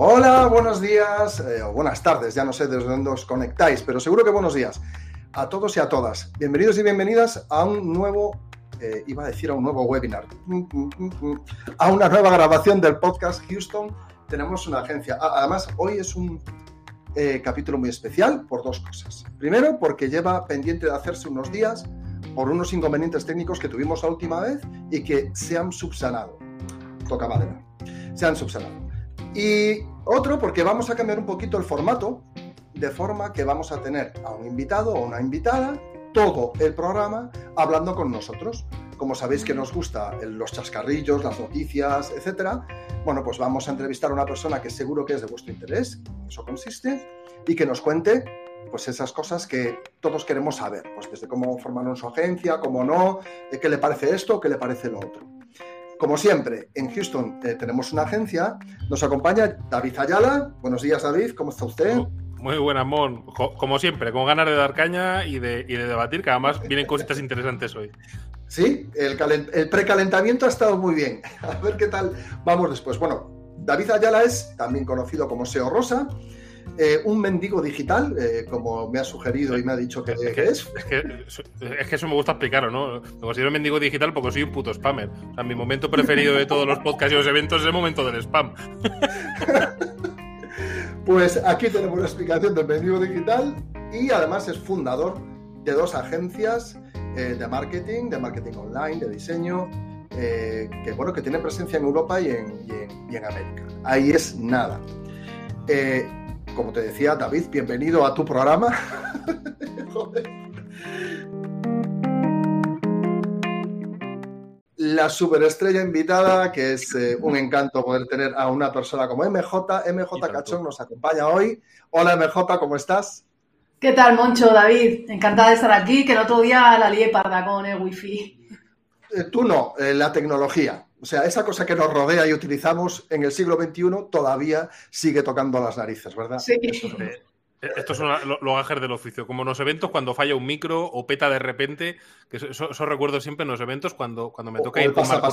Hola, buenos días eh, o buenas tardes, ya no sé desde dónde os conectáis, pero seguro que buenos días a todos y a todas. Bienvenidos y bienvenidas a un nuevo, eh, iba a decir a un nuevo webinar, a una nueva grabación del podcast Houston. Tenemos una agencia. Además, hoy es un eh, capítulo muy especial por dos cosas. Primero, porque lleva pendiente de hacerse unos días por unos inconvenientes técnicos que tuvimos la última vez y que se han subsanado. Toca madera. Se han subsanado. Y otro porque vamos a cambiar un poquito el formato, de forma que vamos a tener a un invitado o una invitada todo el programa hablando con nosotros. Como sabéis que nos gusta los chascarrillos, las noticias, etcétera, bueno, pues vamos a entrevistar a una persona que seguro que es de vuestro interés, eso consiste, y que nos cuente pues esas cosas que todos queremos saber, pues desde cómo formaron su agencia, cómo no, qué le parece esto, qué le parece lo otro. Como siempre, en Houston eh, tenemos una agencia. Nos acompaña David Ayala. Buenos días, David. ¿Cómo está usted? Muy buena, Mon. Como siempre, con ganas de dar caña y de, debatir, que además vienen cositas interesantes hoy. Sí, el, el precalentamiento ha estado muy bien. A ver qué tal vamos después. Bueno, David Ayala es también conocido como SEO Rosa. Eh, un mendigo digital, eh, como me ha sugerido y me ha dicho que es. Que, es. que, eso me gusta explicarlo, ¿no? Me considero mendigo digital porque soy un puto spammer. O sea, mi momento preferido de todos los podcasts y los eventos es el momento del spam. pues aquí tenemos una explicación del mendigo digital y además es fundador de dos agencias eh, de marketing, de marketing online, de diseño, que bueno, que tiene presencia en Europa y en, y en, América. Ahí es nada. Eh, como te decía, David, bienvenido a tu programa. La superestrella invitada, que es eh, un encanto poder tener a una persona como MJ. MJ Cachón nos acompaña hoy. Hola MJ, ¿cómo estás? ¿Qué tal, Moncho, David? Encantada de estar aquí, que el otro día la lié parda con el wifi. Eh, tú no, eh, la tecnología. O sea, esa cosa que nos rodea y utilizamos en el siglo XXI todavía sigue tocando las narices, ¿verdad? Sí. Estos son los gajes del oficio, como en los eventos cuando falla un micro o peta de repente, que eso, recuerdo siempre en los eventos cuando, cuando me toca ir con Marc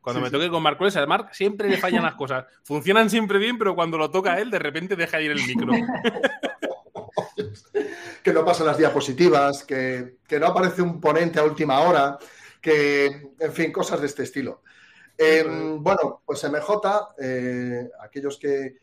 Cuando me toque con Marc a Marc siempre le fallan las cosas. Funcionan siempre bien, pero cuando lo toca él, de repente deja ir el micro. que no pasan las diapositivas, que, que no aparece un ponente a última hora, que, en fin, cosas de este estilo. Em, bueno, pues MJ, eh, aquellos que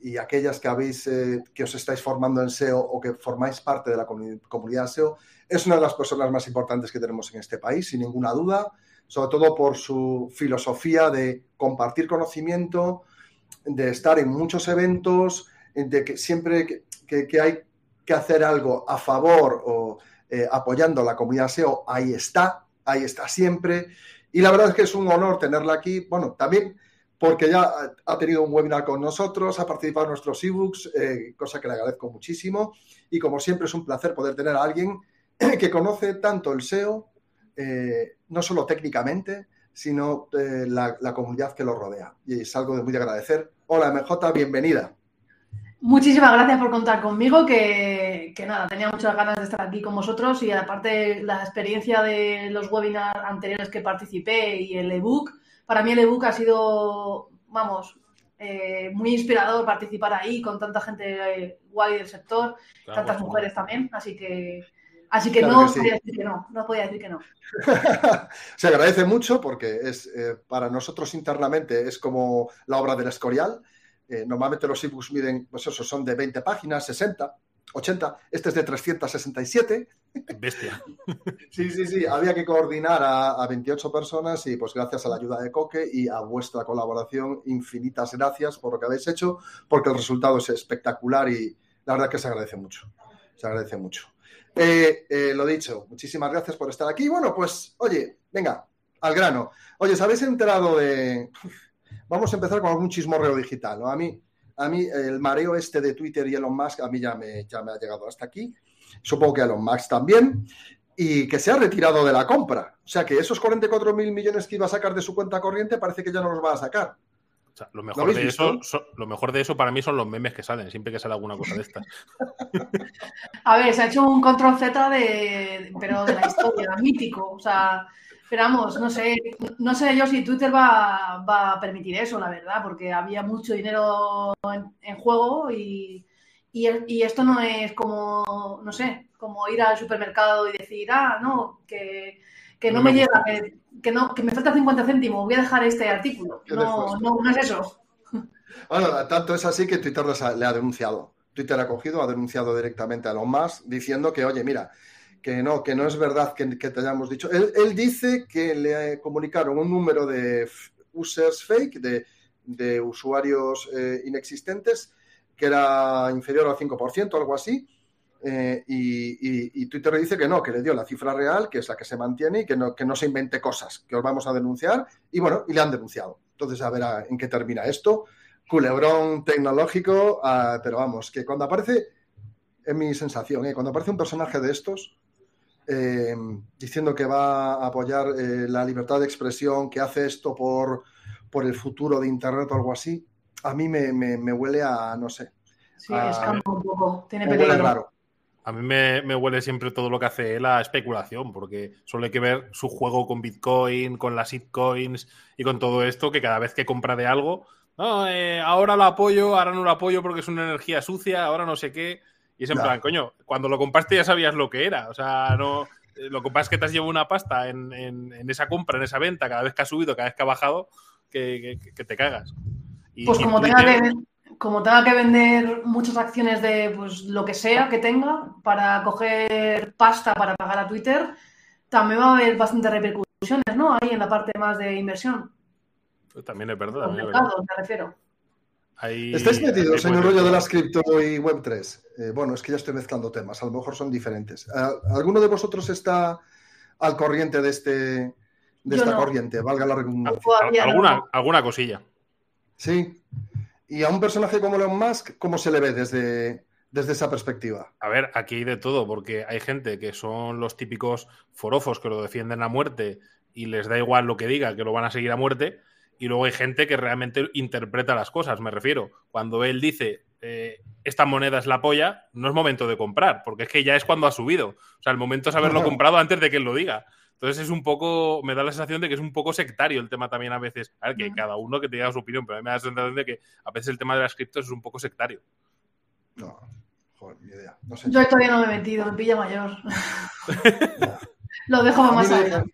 y aquellas que habéis eh, que os estáis formando en SEO o que formáis parte de la comunidad SEO, es una de las personas más importantes que tenemos en este país, sin ninguna duda, sobre todo por su filosofía de compartir conocimiento, de estar en muchos eventos, de que siempre que, hay que hacer algo a favor o eh, apoyando la comunidad SEO, ahí está, ahí está siempre. Y la verdad es que es un honor tenerla aquí. Bueno, también porque ya ha tenido un webinar con nosotros, ha participado en nuestros ebooks, eh, cosa que le agradezco muchísimo. Y como siempre es un placer poder tener a alguien que conoce tanto el SEO, eh, no solo técnicamente, sino eh, la, comunidad que lo rodea. Y es algo de muy agradecer. Hola MJ, bienvenida. Muchísimas gracias por contar conmigo, que, que, nada, tenía muchas ganas de estar aquí con vosotros y aparte la experiencia de los webinars anteriores que participé y el ebook, para mí el ebook ha sido, vamos, eh, muy inspirador participar ahí con tanta gente guay del sector, tantas mujeres también, así que Así que no podía decir que no, no podía decir que no. Se agradece mucho porque es eh, para nosotros internamente es como la obra del Escorial. Eh, normalmente los ebooks miden, pues eso, son de 20 páginas, 60, 80. Este es de 367. Bestia. Sí, sí, sí. Había que coordinar a, 28 personas y pues gracias a la ayuda de Coque y a vuestra colaboración, infinitas gracias por lo que habéis hecho, porque el resultado es espectacular y la verdad que se agradece mucho. Se agradece mucho. Eh, eh, lo dicho, muchísimas gracias por estar aquí. Bueno, pues, oye, venga, al grano. Oye, ¿os habéis enterado de... Vamos a empezar con algún chismorreo digital, ¿no? A mí, a mí el mareo este de Twitter y Elon Musk, a mí ya me, ya me ha llegado hasta aquí. Supongo que Elon Musk también. Y que se ha retirado de la compra. O sea que esos 44 mil millones que iba a sacar de su cuenta corriente parece que ya no los va a sacar. lo, mejor de eso, lo mejor de eso para mí son los memes que salen, siempre que sale alguna cosa de estas. a ver, se ha hecho un control Z de, pero de la historia, mítico. O sea, Pero vamos, no sé, no sé yo si Twitter va, a permitir eso, la verdad, porque había mucho dinero en, juego y, esto no es como, no sé, como ir al supermercado y decir, ah, no, que, no, me, llega, que, no, que me falta 50 céntimos, voy a dejar este artículo. No, no, no es eso. Bueno, tanto es así que Twitter le ha denunciado. Twitter ha cogido, ha denunciado directamente a los más diciendo que, oye, mira, que no, que no es verdad que, te hayamos dicho. Él, dice que le comunicaron un número de users fake, de, usuarios eh, inexistentes, que era inferior al 5%, algo así. Eh, y, Twitter le dice que no, que le dio la cifra real, que es la que se mantiene y que no, que no se invente cosas, que os vamos a denunciar. Y bueno, y le han denunciado. Entonces, a ver en qué termina esto. Culebrón tecnológico, ah, pero vamos, que cuando aparece, es mi sensación, ¿eh? cuando aparece un personaje de estos, eh, diciendo que va a apoyar eh, la libertad de expresión, que hace esto por, por el futuro de Internet o algo así, a mí me, me, huele a, no sé. Sí, es un poco, tiene peligro. A mí me, me, huele siempre todo lo que hace él a especulación, porque solo hay que ver su juego con Bitcoin, con las shitcoins y con todo esto, que cada vez que compra de algo, no, eh, ahora lo apoyo, ahora no lo apoyo porque es una energía sucia, ahora no sé qué. Y es en plan, coño, cuando lo compraste ya sabías lo que era. O sea, no. Eh, lo que pasa es que te has llevado una pasta en, esa compra, en esa venta, cada vez que ha subido, cada vez que ha bajado, que, te cagas. pues como, tenga que, como tenga que vender muchas acciones de pues, lo que sea que tenga para coger pasta para pagar a Twitter, también va a haber bastantes repercusiones, ¿no? Ahí en la parte más de inversión. Pues también es verdad. También es verdad. me refiero. ¿Estáis metidos en el rollo de las cripto y Web3? Eh, bueno, es que ya estoy mezclando temas, a lo mejor son diferentes. ¿Alguno de vosotros está al corriente de, este, de esta corriente? Valga la redundancia. ¿Alguna, alguna cosilla. Sí. ¿Y a un personaje como Elon Musk, cómo se le ve desde, desde esa perspectiva? A ver, aquí hay de todo, porque hay gente que son los típicos forofos que lo defienden a muerte y les da igual lo que diga, que lo van a seguir a muerte y luego hay gente que realmente interpreta las cosas, me refiero. Cuando él dice, eh, esta moneda es la polla, no es momento de comprar, porque es que ya es cuando ha subido. O sea, el momento es haberlo comprado antes de que él lo diga. Entonces es un poco, me da la sensación de que es un poco sectario el tema también a veces. A ver, que cada uno que te diga su opinión, pero a mí me da la sensación de que a veces el tema de las criptos es un poco sectario. No, joder, ni idea. Yo todavía no me he metido, me pilla mayor. lo dejo más adelante.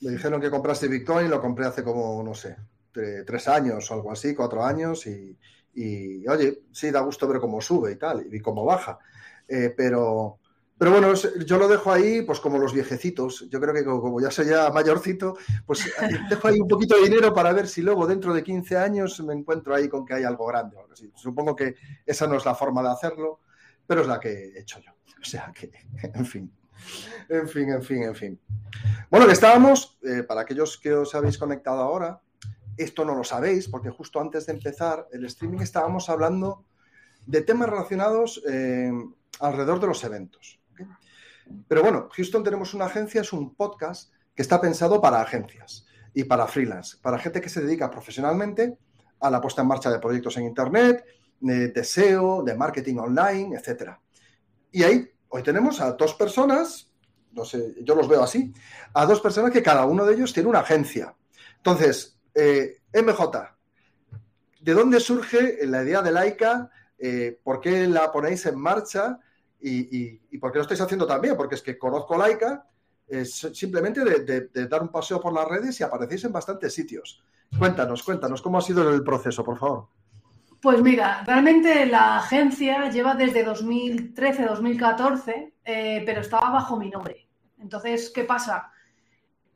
Me dijeron que compraste Bitcoin, lo compré hace como, no sé, tres años o algo así, cuatro años, y, oye, sí, da gusto ver cómo sube y tal, y cómo baja. Eh, pero, pero bueno, yo lo dejo ahí, pues como los viejecitos. Yo creo que como, ya soy ya mayorcito, pues dejo ahí un poquito de dinero para ver si luego dentro de 15 años me encuentro ahí con que hay algo grande. Supongo que esa no es la forma de hacerlo, pero es la que he hecho yo. O sea que, en fin. En fin, en fin, en fin. Bueno, que estábamos, eh, para aquellos que os habéis conectado ahora, esto no lo sabéis porque justo antes de empezar el streaming estábamos hablando de temas relacionados eh, alrededor de los eventos. Pero bueno, Houston tenemos una agencia, es un podcast que está pensado para agencias y para freelance, para gente que se dedica profesionalmente a la puesta en marcha de proyectos en Internet, de, SEO, de marketing online, etc. Y ahí hoy tenemos a dos personas, no sé, yo los veo así, a dos personas que cada uno de ellos tiene una agencia. Entonces, eh, MJ, ¿de dónde surge la idea de Laika? Eh, ¿Por qué la ponéis en marcha? Y, por qué lo estáis haciendo también? Porque es que conozco Laika simplemente de, dar un paseo por las redes y aparecéis en bastantes sitios. Cuéntanos, cuéntanos, ¿cómo ha sido el proceso, por favor? Pues mira, realmente la agencia lleva desde 2013-2014, eh, pero estaba bajo mi nombre. Entonces, ¿qué pasa?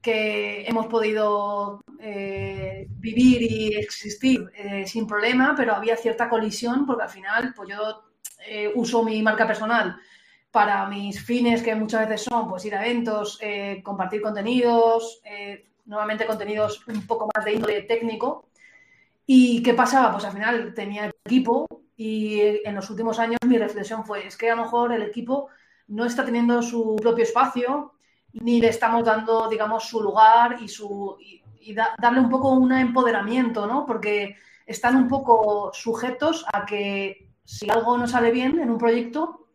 Que hemos podido eh, vivir y existir eh, sin problema, pero había cierta colisión porque al final pues yo eh, uso mi marca personal para mis fines que muchas veces son pues ir a eventos, compartir contenidos, nuevamente contenidos un poco más de índole técnico. ¿Y qué pasaba? Pues al final tenía equipo y en los últimos años mi reflexión fue, es que a lo mejor el equipo no está teniendo su propio espacio, ni le estamos dando, digamos, su lugar y, su, y, darle un poco un empoderamiento, ¿no? Porque están un poco sujetos a que si algo no sale bien en un proyecto,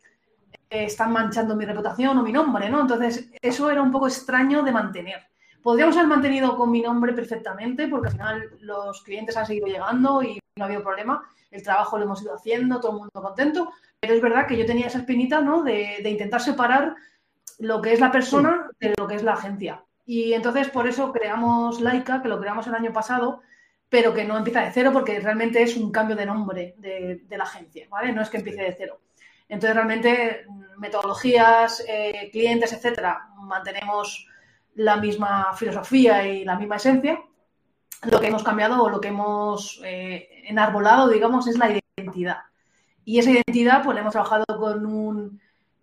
eh, están manchando mi reputación o mi nombre, ¿no? Entonces, eso era un poco extraño de mantener. Podríamos haber mantenido con mi nombre perfectamente, porque al final los clientes han seguido llegando y no ha habido problema. El trabajo lo hemos ido haciendo, todo el mundo contento. Pero es verdad que yo tenía esa espinita, ¿no? De, intentar separar lo que es la persona de lo que es la agencia. Y entonces por eso creamos Laika, que lo creamos el año pasado, pero que no empieza de cero porque realmente es un cambio de nombre de, la agencia, ¿vale? No es que empiece de cero. Entonces realmente metodologías, eh, clientes, etcétera, mantenemos la misma filosofía y la misma esencia. Lo que hemos cambiado o lo que hemos eh, enarbolado, digamos, es la identidad. Y esa identidad, pues, la hemos trabajado con un,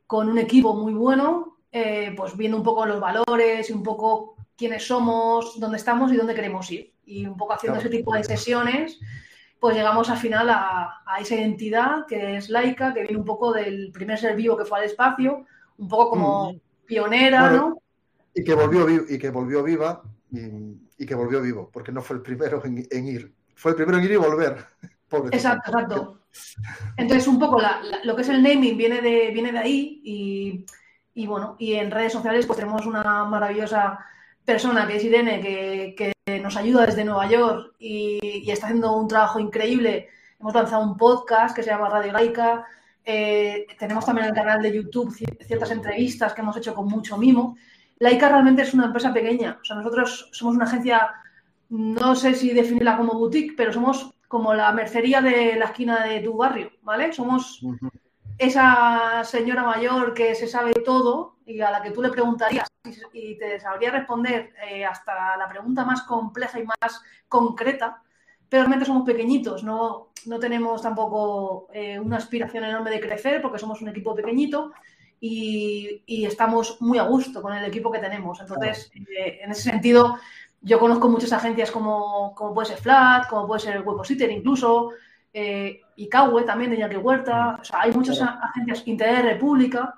con un equipo muy bueno, eh, pues viendo un poco los valores y un poco quiénes somos, dónde estamos y dónde queremos ir. Y un poco haciendo ese tipo de sesiones, pues llegamos al final a, a, esa identidad que es laica, que viene un poco del primer ser vivo que fue al espacio, un poco como mm. pionera, ¿no? Y que volvió, y que volvió viva y, que volvió vivo, porque no fue el primero en, ir. Fue el primero en ir y volver. exacto, exacto. Entonces, un poco lo que es el naming viene de, viene de ahí y, bueno, y en redes sociales pues tenemos una maravillosa persona que es Irene, que, nos ayuda desde Nueva York y, está haciendo un trabajo increíble. Hemos lanzado un podcast que se llama Radio Laica. Eh, tenemos también el canal de YouTube ciertas entrevistas que hemos hecho con mucho mimo. Laika realmente es una empresa pequeña. O sea, nosotros somos una agencia, no sé si definirla como boutique, pero somos como la mercería de la esquina de tu barrio, ¿vale? Somos esa señora mayor que se sabe todo y a la que tú le preguntarías y te sabría responder eh, hasta la pregunta más compleja y más concreta, pero realmente somos pequeñitos, no, no tenemos tampoco eh, una aspiración enorme de crecer porque somos un equipo pequeñito y, estamos muy a gusto con el equipo que tenemos. Entonces, eh, en ese sentido, yo conozco muchas agencias como, como puede ser Flat, como puede ser Webpositor incluso, eh, Ikawe también de Iñaki Huerta. O sea, hay muchas agencias, Internet República,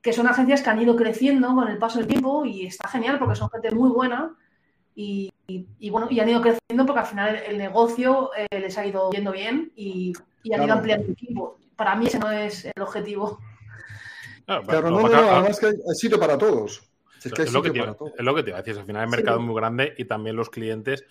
que son agencias que han ido creciendo con el paso del tiempo y está genial porque son gente muy buena y, bueno, y han ido creciendo porque al final el, negocio eh, les ha ido yendo bien y, han ido ampliando el equipo. Para mí ese no es el objetivo. Claro, no, no, además que hay sitio para todos. Es, lo que te, iba a decir, al final el mercado es muy grande y también los clientes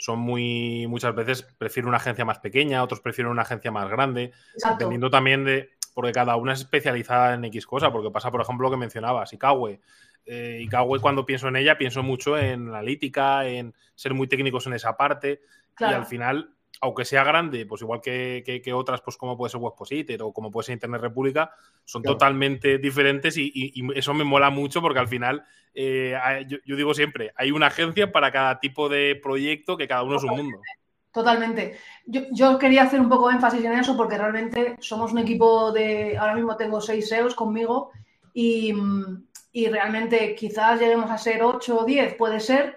son muy, muchas veces prefieren una agencia más pequeña, otros prefieren una agencia más grande, dependiendo también de, porque cada una es especializada en X cosa, porque pasa, por ejemplo, lo que mencionabas, Ikawe. Eh, cuando pienso en ella, pienso mucho en analítica, en ser muy técnicos en esa parte, y al final aunque sea grande, pues igual que, otras, pues como puede ser Webpositor o como puede ser Internet República, son totalmente diferentes y, eso me mola mucho porque al final, eh, yo, digo siempre, hay una agencia para cada tipo de proyecto que cada uno es un mundo. Totalmente. Yo, quería hacer un poco énfasis en eso porque realmente somos un equipo de, ahora mismo tengo seis SEOs conmigo y, y realmente quizás lleguemos a ser ocho o diez, puede ser,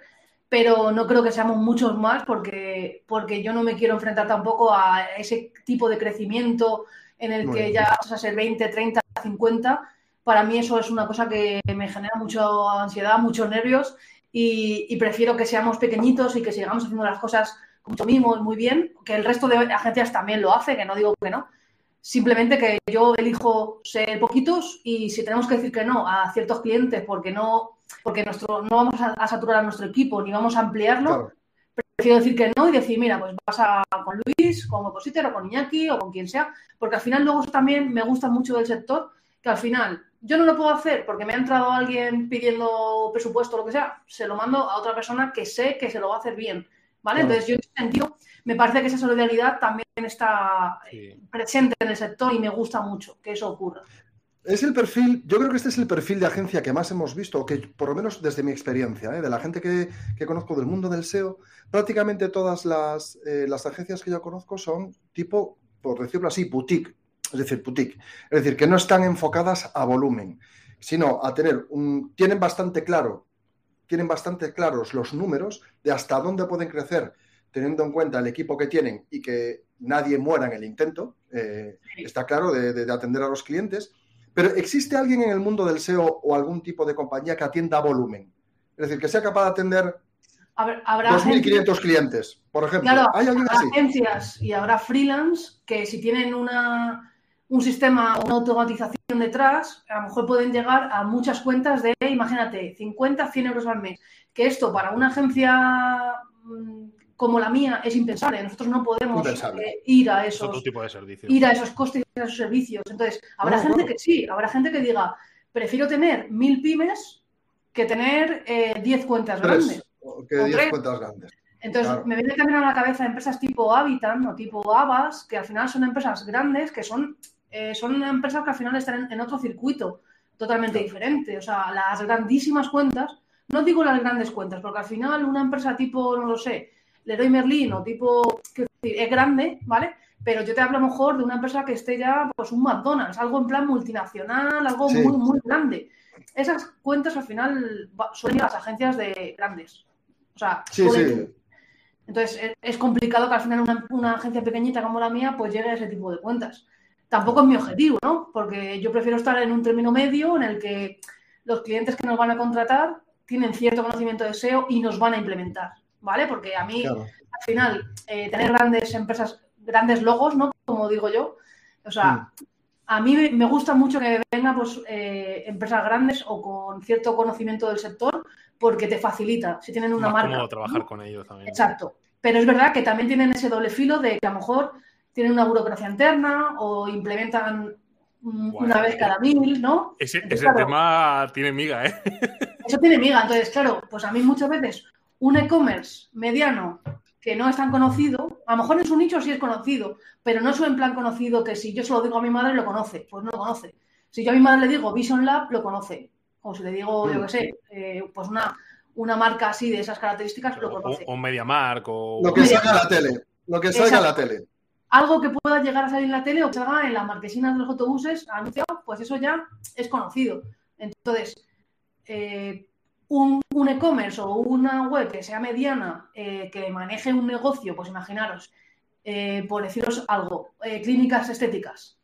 pero no creo que seamos muchos más porque, porque yo no me quiero enfrentar tampoco a ese tipo de crecimiento en el que ya vas a ser 20, 30, 50. Para mí eso es una cosa que me genera mucha ansiedad, muchos nervios y, prefiero que seamos pequeñitos y que sigamos haciendo las cosas con mucho mimo muy bien, que el resto de agencias también lo hace, que no digo que no. Simplemente que yo elijo ser poquitos y si tenemos que decir que no a ciertos clientes porque no porque nuestro, no vamos a, saturar a nuestro equipo ni vamos a ampliarlo. Prefiero decir que no y decir, mira, pues vas a con Luis, con Opositor o con Iñaki o con quien sea, porque al final luego también me gusta mucho del sector, que al final yo no lo puedo hacer porque me ha entrado alguien pidiendo presupuesto o lo que sea, se lo mando a otra persona que sé que se lo va a hacer bien, ¿vale? Entonces yo en ese sentido me parece que esa solidaridad también está presente en el sector y me gusta mucho que eso ocurra. Es el perfil, yo creo que este es el perfil de agencia que más hemos visto, que por lo menos desde mi experiencia, ¿eh? de la gente que, conozco del mundo del SEO, prácticamente todas eh, las, agencias que yo conozco son tipo, por decirlo así, boutique, es decir, boutique, es decir, que no están enfocadas a volumen, sino a tener un, tienen bastante claro, tienen bastante claros los números de hasta dónde pueden crecer, teniendo en cuenta el equipo que tienen y que nadie muera en el intento, eh, está claro, de atender a los clientes pero ¿existe alguien en el mundo del SEO o algún tipo de compañía que atienda volumen? Es decir, que sea capaz de atender 2.500 clientes, por ejemplo. ¿Hay alguien agencias y habrá freelance que si tienen una, un sistema, una automatización detrás, a lo mejor pueden llegar a muchas cuentas de, imagínate, 50, 100 euros al mes. Que esto para una agencia mm, como la mía es impensable. Nosotros no podemos eh, ir a esos tipo de servicios. ir a esos costes y a esos servicios. Entonces, habrá gente que sí, habrá gente que diga, prefiero tener mil pymes que tener 10 eh, cuentas grandes. Que 10 cuentas grandes. Entonces, me viene también a la cabeza empresas tipo Habitat o tipo Avas, que al final son empresas grandes, que son, eh, son empresas que al final están en, otro circuito totalmente diferente. O sea, las grandísimas cuentas, no digo las grandes cuentas, porque al final una empresa tipo, no lo sé, Leroy Merlin o tipo, es grande, ¿vale? Pero yo te hablo a lo mejor de una empresa que esté ya, pues un McDonald's, algo en plan multinacional, algo muy, muy grande. Esas cuentas al final suelen ir a las agencias de grandes. O sea, sí, sí. Entonces es, complicado que al final una, agencia pequeñita como la mía pues llegue a ese tipo de cuentas. Tampoco es mi objetivo, ¿no? Porque yo prefiero estar en un término medio en el que los clientes que nos van a contratar tienen cierto conocimiento de SEO y nos van a implementar. ¿Vale? Porque a mí, al final, eh, tener grandes empresas, grandes logos, ¿no? Como digo yo, o sea, a mí me gusta mucho que vengan pues, eh, empresas grandes o con cierto conocimiento del sector porque te facilita, si tienen una Más marca. trabajar con ellos también. Exacto. Pero es verdad que también tienen ese doble filo de que a lo mejor tienen una burocracia interna o implementan una vez cada mil, ¿no? Ese, tema tiene miga, ¿eh? Eso tiene miga. Entonces, claro, pues a mí muchas veces un e-commerce mediano que no es tan conocido, a lo mejor en su nicho sí es conocido, pero no es en plan conocido que si yo se lo digo a mi madre lo conoce, pues no lo conoce. Si yo a mi madre le digo Vision Lab, lo conoce. O si le digo, yo qué sé, eh, pues una, una marca así de esas características, lo conoce. O, Media MediaMark o... Lo que salga en la tele. Lo que salga en la tele. Algo que pueda llegar a salir en la tele o que salga en las marquesinas de los autobuses anunciado, pues eso ya es conocido. Entonces, eh, un, e-commerce o una web que sea mediana, eh, que maneje un negocio, pues imaginaros, eh, por deciros algo, eh, clínicas estéticas.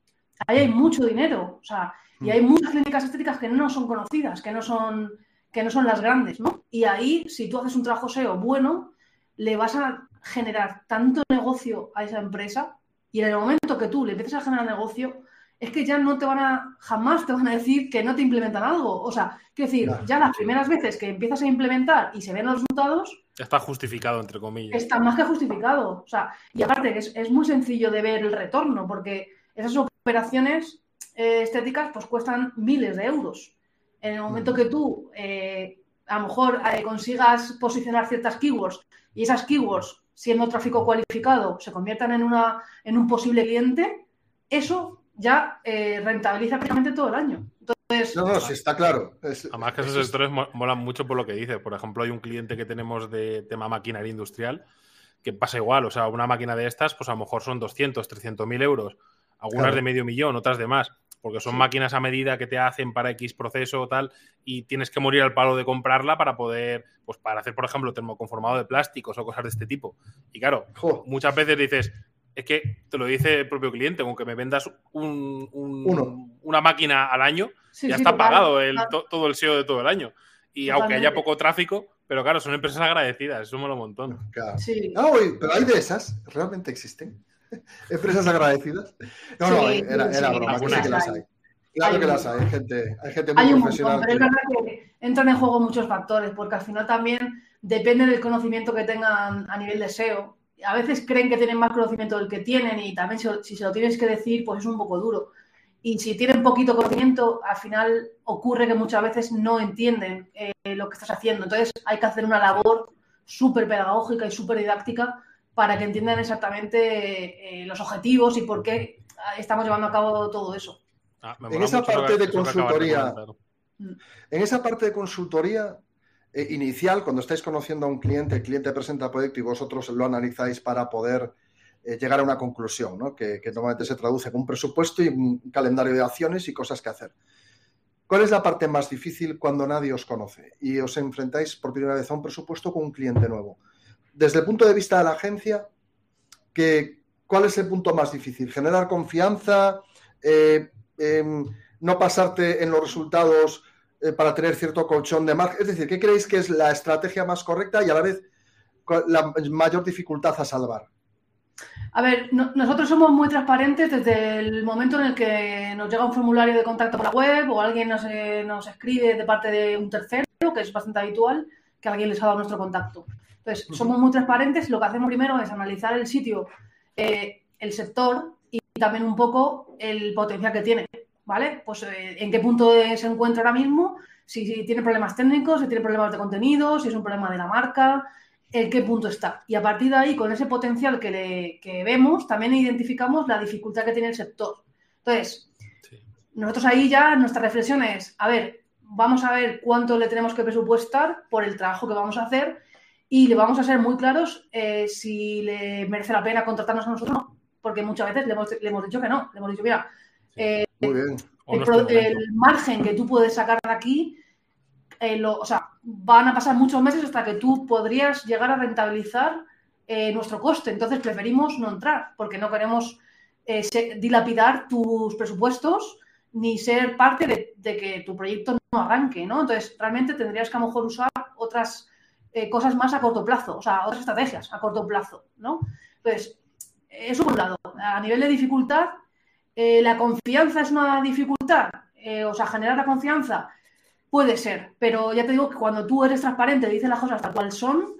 Ahí hay mucho dinero, o sea, y hay mm. muchas clínicas estéticas que no son conocidas, que no son, que no son las grandes, ¿no? Y ahí, si tú haces un trabajo SEO bueno, le vas a generar tanto negocio a esa empresa y en el momento que tú le empieces a generar negocio, es que ya no te van a, jamás te van a decir que no te implementan algo. O sea, quiero decir, ya las primeras veces que empiezas a implementar y se ven los resultados... Está justificado, entre comillas. Está más que justificado. O sea, y aparte es, es muy sencillo de ver el retorno, porque esas operaciones eh, estéticas pues cuestan miles de euros. En el momento que tú eh, a lo mejor eh, consigas posicionar ciertas keywords y esas keywords, siendo tráfico cualificado, se conviertan en, una, en un posible cliente, eso ya eh, rentabiliza prácticamente todo el año. Entonces, no, no, sí, está claro. Además que esos sectores molan mucho por lo que dice. Por ejemplo, hay un cliente que tenemos de tema maquinaria industrial que pasa igual. O sea, una máquina de estas, pues a lo mejor son 200, 300 mil euros. Algunas de medio millón, otras de más. Porque son máquinas a medida que te hacen para X proceso o tal, y tienes que morir al palo de comprarla para poder, pues para hacer, por ejemplo, termoconformado de plásticos o cosas de este tipo. Y claro, muchas veces dices, es que te lo dice el propio cliente, aunque me vendas una máquina al año, ya está pagado el, todo el SEO de todo el año. Y aunque haya poco tráfico, pero claro, son empresas agradecidas, eso mola un montón. No, pero hay de esas, realmente existen. empresas agradecidas. No, no, era, era broma, que que las hay. Claro que las hay, hay gente, hay gente muy profesional. pero es verdad que entran en juego muchos factores, porque al final también depende del conocimiento que tengan a nivel de SEO a veces creen que tienen más conocimiento del que tienen y también si, se lo tienes que decir, pues es un poco duro. Y si tienen poquito conocimiento, al final ocurre que muchas veces no entienden eh, lo que estás haciendo. Entonces hay que hacer una labor súper pedagógica y súper didáctica para que entiendan exactamente eh, los objetivos y por qué estamos llevando a cabo todo eso. Ah, en esa parte de consultoría, en esa parte de consultoría, eh, inicial, cuando estáis conociendo a un cliente, el cliente presenta el proyecto y vosotros lo analizáis para poder eh, llegar a una conclusión, que, normalmente se traduce en un presupuesto y un calendario de acciones y cosas que hacer. ¿Cuál es la parte más difícil cuando nadie os conoce y os enfrentáis por primera vez a un presupuesto con un cliente nuevo? Desde el punto de vista de la agencia, ¿cuál es el punto más difícil? ¿Generar confianza? Eh, em, ¿No pasarte en los resultados eh, para tener cierto colchón de margen? Es decir, ¿qué creéis que es la estrategia más correcta y a la vez la mayor dificultad a salvar? A ver, nosotros somos muy transparentes desde el momento en el que nos llega un formulario de contacto por la web o alguien nos, eh, nos escribe de parte de un tercero, que es bastante habitual, que alguien les ha dado nuestro contacto. Entonces, somos muy transparentes y lo que hacemos primero es analizar el sitio, eh, el sector y también un poco el potencial que tiene, ¿vale? Pues eh, en qué punto se encuentra ahora mismo, si, si, tiene problemas técnicos, si tiene problemas de contenido, si es un problema de la marca, en qué punto está. Y a partir de ahí, con ese potencial que, le, vemos, también identificamos la dificultad que tiene el sector. Entonces, nosotros ahí ya nuestra reflexión es, a ver, vamos a ver cuánto le tenemos que presupuestar por el trabajo que vamos a hacer y le vamos a ser muy claros eh, si le merece la pena contratarnos a nosotros o no. Porque muchas veces le hemos, le hemos, dicho que no. Le hemos dicho, mira, eh, el, margen que tú puedes sacar de aquí, eh, o sea, van a pasar muchos meses hasta que tú podrías llegar a rentabilizar nuestro coste. Entonces preferimos no entrar porque no queremos dilapidar tus presupuestos ni ser parte de, de, que tu proyecto no arranque, ¿no? Entonces, realmente tendrías que a lo mejor usar otras eh, cosas más a corto plazo, o sea, otras estrategias a corto plazo, ¿no? Entonces, eso por un lado. A nivel de dificultad, eh, ¿la confianza es una dificultad? Eh, o sea, generar la confianza puede ser, pero ya te digo que cuando tú eres transparente, dices las cosas tal cual son,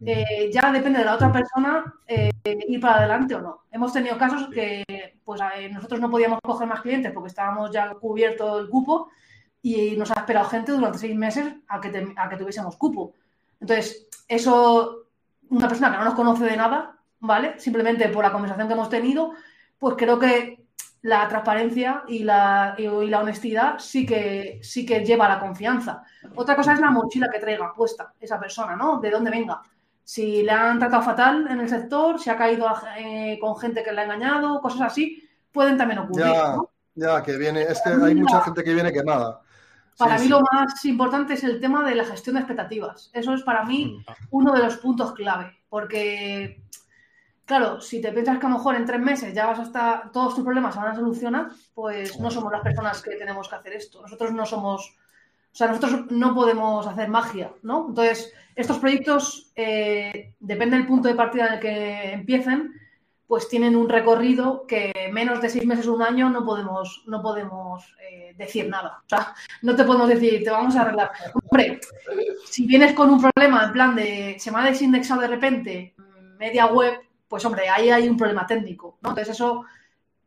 ya depende de la otra persona ir para adelante o no. Hemos tenido casos que pues nosotros no podíamos coger más clientes porque estábamos ya cubierto el cupo y nos ha esperado gente durante seis meses a que, a que tuviésemos cupo. Entonces, eso, una persona que no nos conoce de nada, ¿vale? Simplemente por la conversación que hemos tenido, pues creo que la transparencia y la, y, la honestidad sí que, sí que lleva a la confianza. Otra cosa es la mochila que traiga puesta esa persona, ¿no? De dónde venga. Si le han tratado fatal en el sector, si ha caído eh, con gente que le ha engañado, cosas así, pueden también ocurrir. Ya, ya que viene, es que hay mucha gente que viene quemada. Para mí lo más importante es el tema de la gestión de expectativas. Eso es para mí mm. uno de los puntos clave, porque, claro, si te piensas que a lo mejor en tres meses ya vas hasta todos tus problemas se van a solucionar, pues no somos las personas que tenemos que hacer esto. Nosotros no somos, o sea, nosotros no podemos hacer magia, ¿no? Entonces, estos proyectos, eh, depende del punto de partida en el que empiecen, pues tienen un recorrido que menos de seis meses o un año no podemos, no podemos eh, decir nada. O sea, no te podemos decir, te vamos a arreglar. Hombre, si vienes con un problema en plan de se me ha desindexado de repente media web, pues hombre, ahí hay un problema técnico. ¿no? Entonces eso,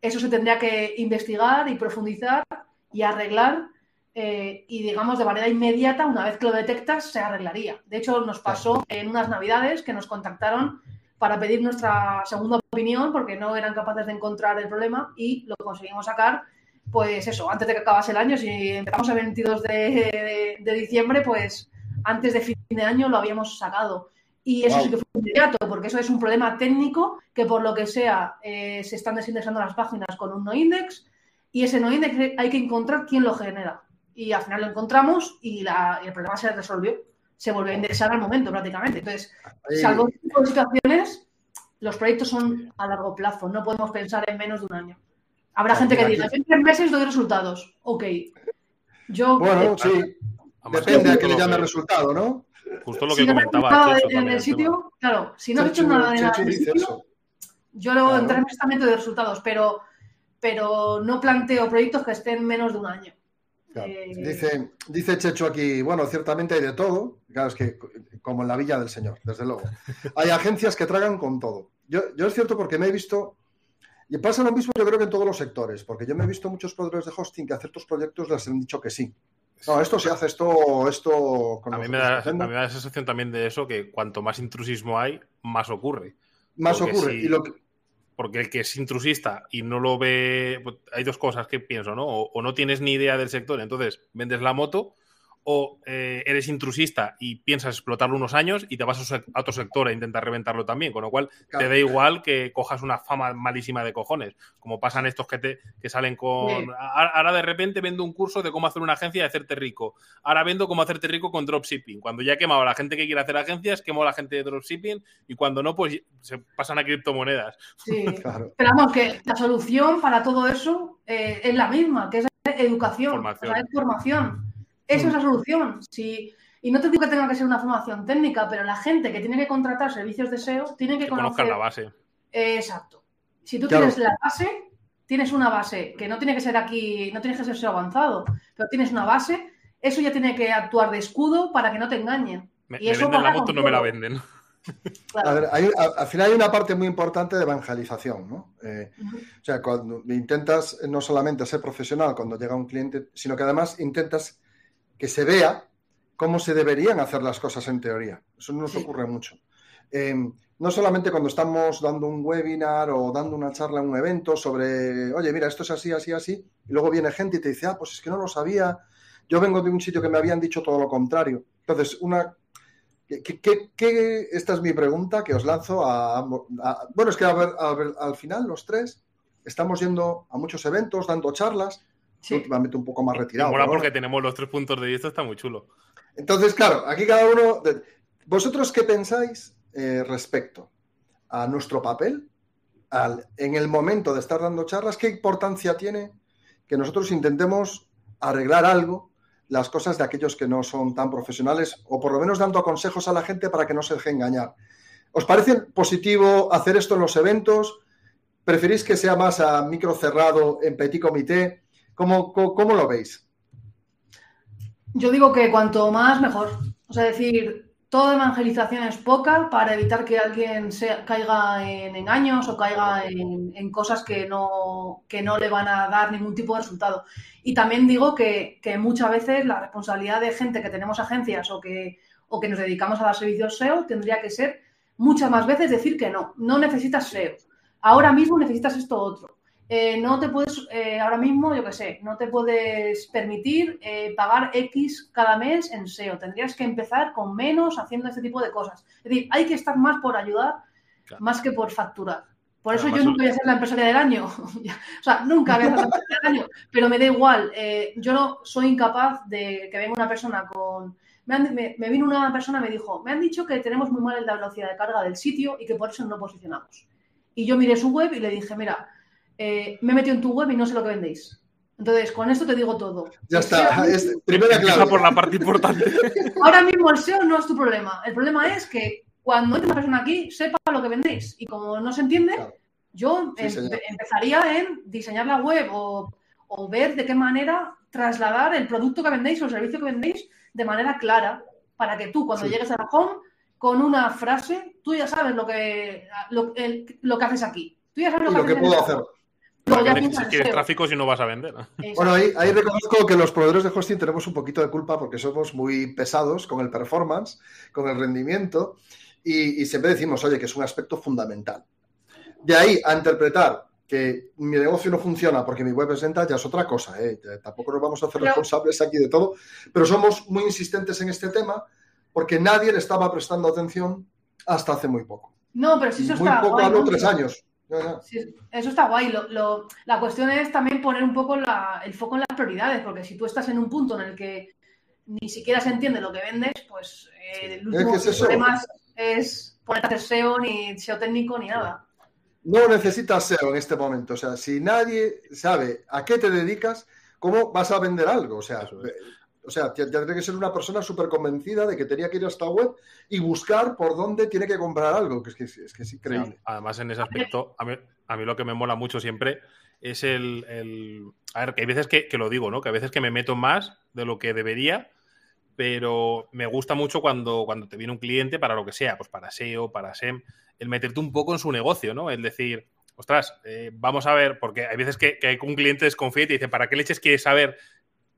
eso se tendría que investigar y profundizar y arreglar. Eh, y digamos de manera inmediata, una vez que lo detectas, se arreglaría. De hecho, nos pasó en unas navidades que nos contactaron para pedir nuestra segunda opinión porque no eran capaces de encontrar el problema y lo conseguimos sacar, pues eso, antes de que acabase el año, si empezamos el 22 de, diciembre, pues antes de fin de año lo habíamos sacado. Y eso sí que fue inmediato, porque eso es un problema técnico que por lo que sea eh, se están desindexando las páginas con un no index y ese no index hay que encontrar quién lo genera. Y al final lo encontramos y, la, y el problema se resolvió se vuelve a indexar al momento prácticamente. Entonces, salvo tipo de situaciones, los proyectos son a largo plazo, no podemos pensar en menos de un año. Habrá gente que diga, en tres meses doy resultados. Ok. Yo, bueno, sí. Depende a qué le llame resultado, ¿no? Justo lo que comentaba. en el sitio, claro, si no has hecho nada en el sitio, yo lo en tres meses también doy resultados, pero, pero no planteo proyectos que estén menos de un año. Eh, dice, dice Checho aquí, bueno, ciertamente hay de todo, claro, es que como en la Villa del Señor, desde luego. Hay agencias que tragan con todo. Yo, es cierto porque me he visto, y pasa lo mismo yo creo que en todos los sectores, porque yo me he visto muchos proveedores de hosting que a ciertos proyectos les han dicho que sí. No, esto se hace, esto, esto... a, mí me da, a mí me da la sensación también de eso, que cuanto más intrusismo hay, más ocurre. Más ocurre. Y lo que, porque el que es intrusista y no lo ve, pues, hay dos cosas que pienso, ¿no? O, no tienes ni idea del sector, entonces vendes la moto, o eh, eres intrusista y piensas explotarlo unos años y te vas a otro sector a intentar reventarlo también, con lo cual te da igual que cojas una fama malísima de cojones, como pasan estos que, te, que salen con... Ahora de repente vendo un curso de cómo hacer una agencia y hacerte rico. Ahora vendo cómo hacerte rico con dropshipping. Cuando ya he quemado a la gente que quiere hacer agencias, quemo a la gente de dropshipping y cuando no, pues se pasan a criptomonedas. Sí, claro. pero vamos, que la solución para todo eso eh, es la misma, que es educación, formación. es formación. Esa es la solución. y no te digo que tenga que ser una formación técnica, pero la gente que tiene que contratar servicios de SEO tiene que, conocer la base. exacto. Si tú tienes la base, tienes una base que no tiene que ser aquí, no tienes que ser avanzado, pero tienes una base, eso ya tiene que actuar de escudo para que no te engañen. y eso venden la moto, no me la venden. A ver, al final hay una parte muy importante de evangelización, ¿no? Eh, o sea, cuando intentas no solamente ser profesional cuando llega un cliente, sino que además intentas que se vea cómo se deberían hacer las cosas en teoría. Eso nos ocurre mucho. Em, no solamente cuando estamos dando un webinar o dando una charla en un evento sobre, oye, mira, esto es así, así, así, y luego viene gente y te dice, ah, pues es que no lo sabía, yo vengo de un sitio que me habían dicho todo lo contrario. Entonces, una... ¿Qué, esta es mi pregunta que os lanzo a, bueno, es que a ver, al final los tres estamos yendo a muchos eventos, dando charlas, últimamente un poco más retirado. Mola porque tenemos los tres puntos de vista, está muy chulo. Entonces, claro, aquí cada uno... ¿Vosotros qué pensáis eh, respecto a nuestro papel al, en el momento de estar dando charlas? ¿Qué importancia tiene que nosotros intentemos arreglar algo las cosas de aquellos que no son tan profesionales o por lo menos dando consejos a la gente para que no se deje engañar. ¿Os parece positivo hacer esto en los eventos? ¿Preferís que sea más a micro cerrado, en petit comité? ¿Cómo, cómo, lo veis? Yo digo que cuanto más mejor. O sea, decir, toda evangelización es poca para evitar que alguien se, caiga en engaños o caiga en, cosas que no, que no le van a dar ningún tipo de resultado. Y también digo que, muchas veces la responsabilidad de gente que tenemos agencias o que, o que nos dedicamos a dar servicios SEO tendría que ser muchas más veces decir que no, no necesitas SEO. Ahora mismo necesitas esto otro. Eh, no te puedes, eh, ahora mismo, yo qué sé, no te puedes permitir eh, pagar X cada mes en SEO. Tendrías que empezar con menos haciendo este tipo de cosas. Es decir, hay que estar más por ayudar, más que por facturar. Por eso yo nunca voy a ser la empresaria del año. o sea, nunca voy a ser la empresaria del año. Pero me da igual. Eh, yo no soy incapaz de que venga una persona con. Me, vino una persona y me dijo: Me han dicho que tenemos muy mal la velocidad de carga del sitio y que por eso no posicionamos. Y yo miré su web y le dije: Mira, eh, me he metido en tu web y no sé lo que vendéis. Entonces, con esto te digo todo. Ya está. Es, primera clave. por la parte importante. Ahora mismo el SEO no es tu problema. El problema es que cuando entre una persona aquí, sepa lo que vendéis. Y como no se entiende, yo empezaría en diseñar la web o, ver de qué manera trasladar el producto que vendéis o el servicio que vendéis de manera clara para que tú cuando llegues a la home con una frase, tú ya sabes lo que, lo, que haces aquí. Tú ya sabes lo, que, puedo hacer. Si quieres tráfico si no vas a vender. Bueno, ahí, ahí, reconozco que los proveedores de hosting tenemos un poquito de culpa porque somos muy pesados con el performance, con el rendimiento y, siempre decimos, oye, que es un aspecto fundamental. De ahí a interpretar que mi negocio no funciona porque mi web es lenta ya es otra cosa. ¿eh? Tampoco nos vamos a hacer responsables aquí de todo, pero somos muy insistentes en este tema porque nadie le estaba prestando atención hasta hace muy poco. No, pero sí eso muy está poco, guay. tres años. Eso está guay. la cuestión es también poner un poco el foco en las prioridades, porque si tú estás en un punto en el que ni siquiera se entiende lo que vendes, pues eh, el último problema es ponerte a hacer SEO, ni SEO técnico, ni nada. No necesitas SEO en este momento. O sea, si nadie sabe a qué te dedicas, ¿cómo vas a vender algo? O sea, o sea tendría que ser una persona súper convencida de que tenía que ir a esta web y buscar por dónde tiene que comprar algo, que es que, es, que es increíble. además, en ese aspecto, a mí, a mí, lo que me mola mucho siempre es el, A ver, que hay veces que, que, lo digo, ¿no? Que a veces que me meto más de lo que debería pero me gusta mucho cuando, cuando te viene un cliente para lo que sea, pues para SEO, para SEM, el meterte un poco en su negocio, ¿no? El decir, ostras, eh, vamos a ver, porque hay veces que, que, un cliente desconfía y te dice, ¿para qué leches quieres saber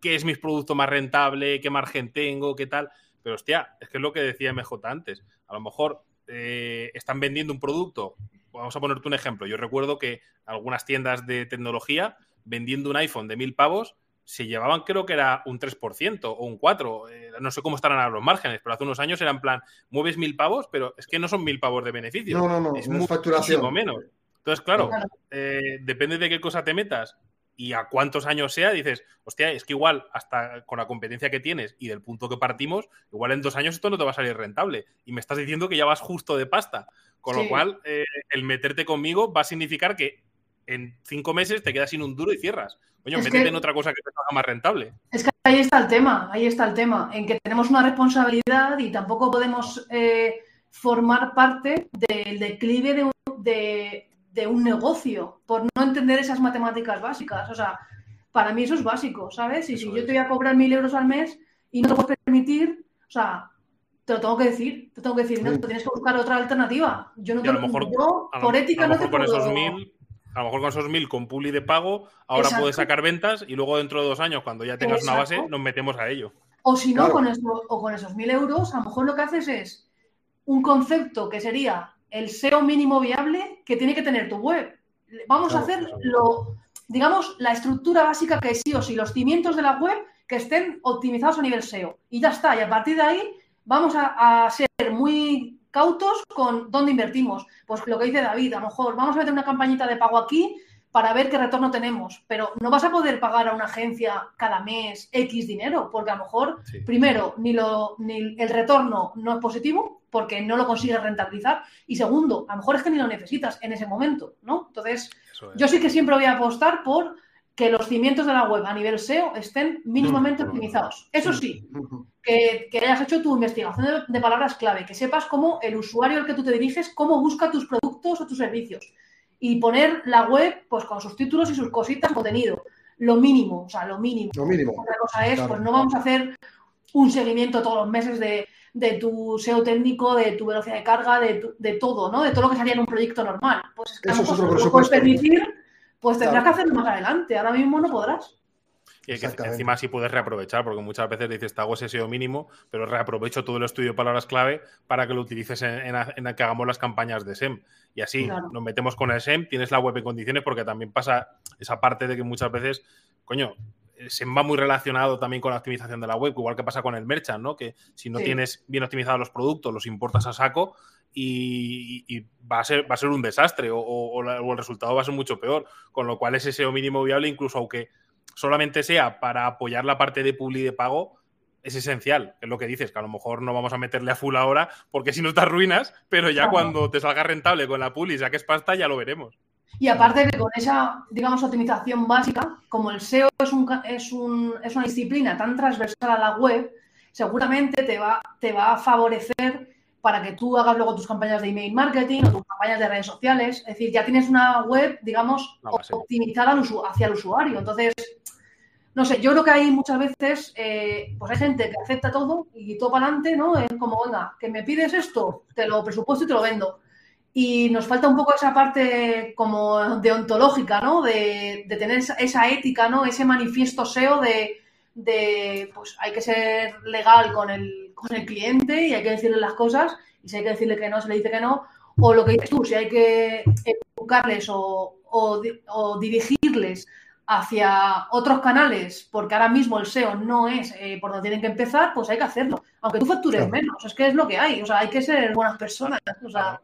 qué es mi producto más rentable, qué margen tengo, qué tal? Pero hostia, es que es lo que decía MJ antes. A lo mejor eh, están vendiendo un producto, vamos a ponerte un ejemplo. Yo recuerdo que algunas tiendas de tecnología vendiendo un iPhone de mil pavos se llevaban creo que era un 3% o un 4%. Eh, no sé cómo estarán a los márgenes, pero hace unos años era en plan, mueves mil pavos, pero es que no son mil pavos de beneficio. No, no, no, es, muchísimo menos. Entonces, claro, eh, depende de qué cosa te metas y a cuántos años sea, dices, hostia, es que igual hasta con la competencia que tienes y del punto que partimos, igual en dos años esto no te va a salir rentable. Y me estás diciendo que ya vas justo de pasta. Con lo cual, eh, el meterte conmigo va a significar que en cinco meses te quedas sin un duro y cierras. Coño, métete en otra cosa que te haga más rentable. Es que ahí está el tema, ahí está el tema, en que tenemos una responsabilidad y tampoco podemos eh, formar parte del declive de, un negocio por no entender esas matemáticas básicas. O sea, para mí eso es básico, ¿sabes? Y si yo te voy a cobrar mil euros al mes y no te puedes permitir, o sea, te lo tengo que decir, te tengo que decir, no, tienes que buscar otra alternativa. Yo no te, lo mejor, por ética no te con esos mil a lo mejor con esos mil con puli de pago, ahora puedes sacar ventas y luego dentro de dos años, cuando ya tengas una base, nos metemos a ello. O si no, con, o con esos mil euros, a lo mejor lo que haces es un concepto que sería el SEO mínimo viable que tiene que tener tu web. Vamos a hacer lo, digamos, la estructura básica que sí o sí, los cimientos de la web que estén optimizados a nivel SEO. Y ya está. Y a partir de ahí vamos a ser muy cautos con dónde invertimos. Pues lo que dice David, a lo mejor vamos a meter una campañita de pago aquí para ver qué retorno tenemos, pero no vas a poder pagar a una agencia cada mes X dinero, porque a lo mejor, primero, ni, lo, ni el retorno no es positivo, porque no lo consigues rentabilizar, y segundo, a lo mejor es que ni lo necesitas en ese momento, ¿no? Entonces, yo sí que siempre voy a apostar por que los cimientos de la web a nivel SEO estén mínimamente mm. optimizados. Eso sí, que, hayas hecho tu investigación de, palabras clave, que sepas cómo el usuario al que tú te diriges, cómo busca tus productos o tus servicios. Y poner la web pues con sus títulos y sus cositas, contenido. Lo mínimo, o sea, lo mínimo. Lo mínimo. Otra cosa es, pues no vamos a hacer un seguimiento todos los meses de, tu SEO técnico, de tu velocidad de carga, de, todo, ¿no? De todo lo que salía en un proyecto normal. Pues es que Eso es puedes permitir pues tendrás que hacerlo más adelante. Ahora mismo no podrás. Y que encima sí puedes reaprovechar, porque muchas veces dices, te hago ese SEO mínimo, pero reaprovecho todo el estudio de palabras clave para que lo utilices en, en, que hagamos las campañas de SEM. Y así nos metemos con el SEM, tienes la web en condiciones, porque también pasa esa parte de que muchas veces, coño, SEM va muy relacionado también con la optimización de la web, igual que pasa con el merchant, ¿no? Que si no tienes bien optimizados los productos, los importas a saco y, va, a ser, va a ser un desastre o, el resultado va a ser mucho peor. Con lo cual ese SEO mínimo viable, incluso aunque solamente sea para apoyar la parte de publi de pago, es esencial. Es lo que dices, que a lo mejor no vamos a meterle a full ahora porque si no te arruinas, pero ya cuando te salga rentable con la publi y saques pasta, ya lo veremos. Y aparte que con esa, digamos, optimización básica, como el SEO es, un, es, un, es una disciplina tan transversal a la web, seguramente te va, te va a favorecer para que tú hagas luego tus campañas de email marketing o tus campañas de redes sociales. Es decir, ya tienes una web, digamos, optimizada hacia el usuario. Entonces, no sé, yo creo que hay muchas veces, eh, pues hay gente que acepta todo y todo para adelante, ¿no? Es como, venga, que me pides esto, te lo presupuesto y te lo vendo. Y nos falta un poco esa parte como deontológica, ¿no? De, tener esa, ética, ¿no? Ese manifiesto SEO de, de, pues hay que ser legal con el con el cliente y hay que decirle las cosas y si hay que decirle que no, se le dice que no. O lo que dices tú, si hay que educarles o, o, dirigirles hacia otros canales, porque ahora mismo el SEO no es eh, por donde tienen que empezar, pues hay que hacerlo. Aunque tú factures menos, es que es lo que hay. O sea, hay que ser buenas personas.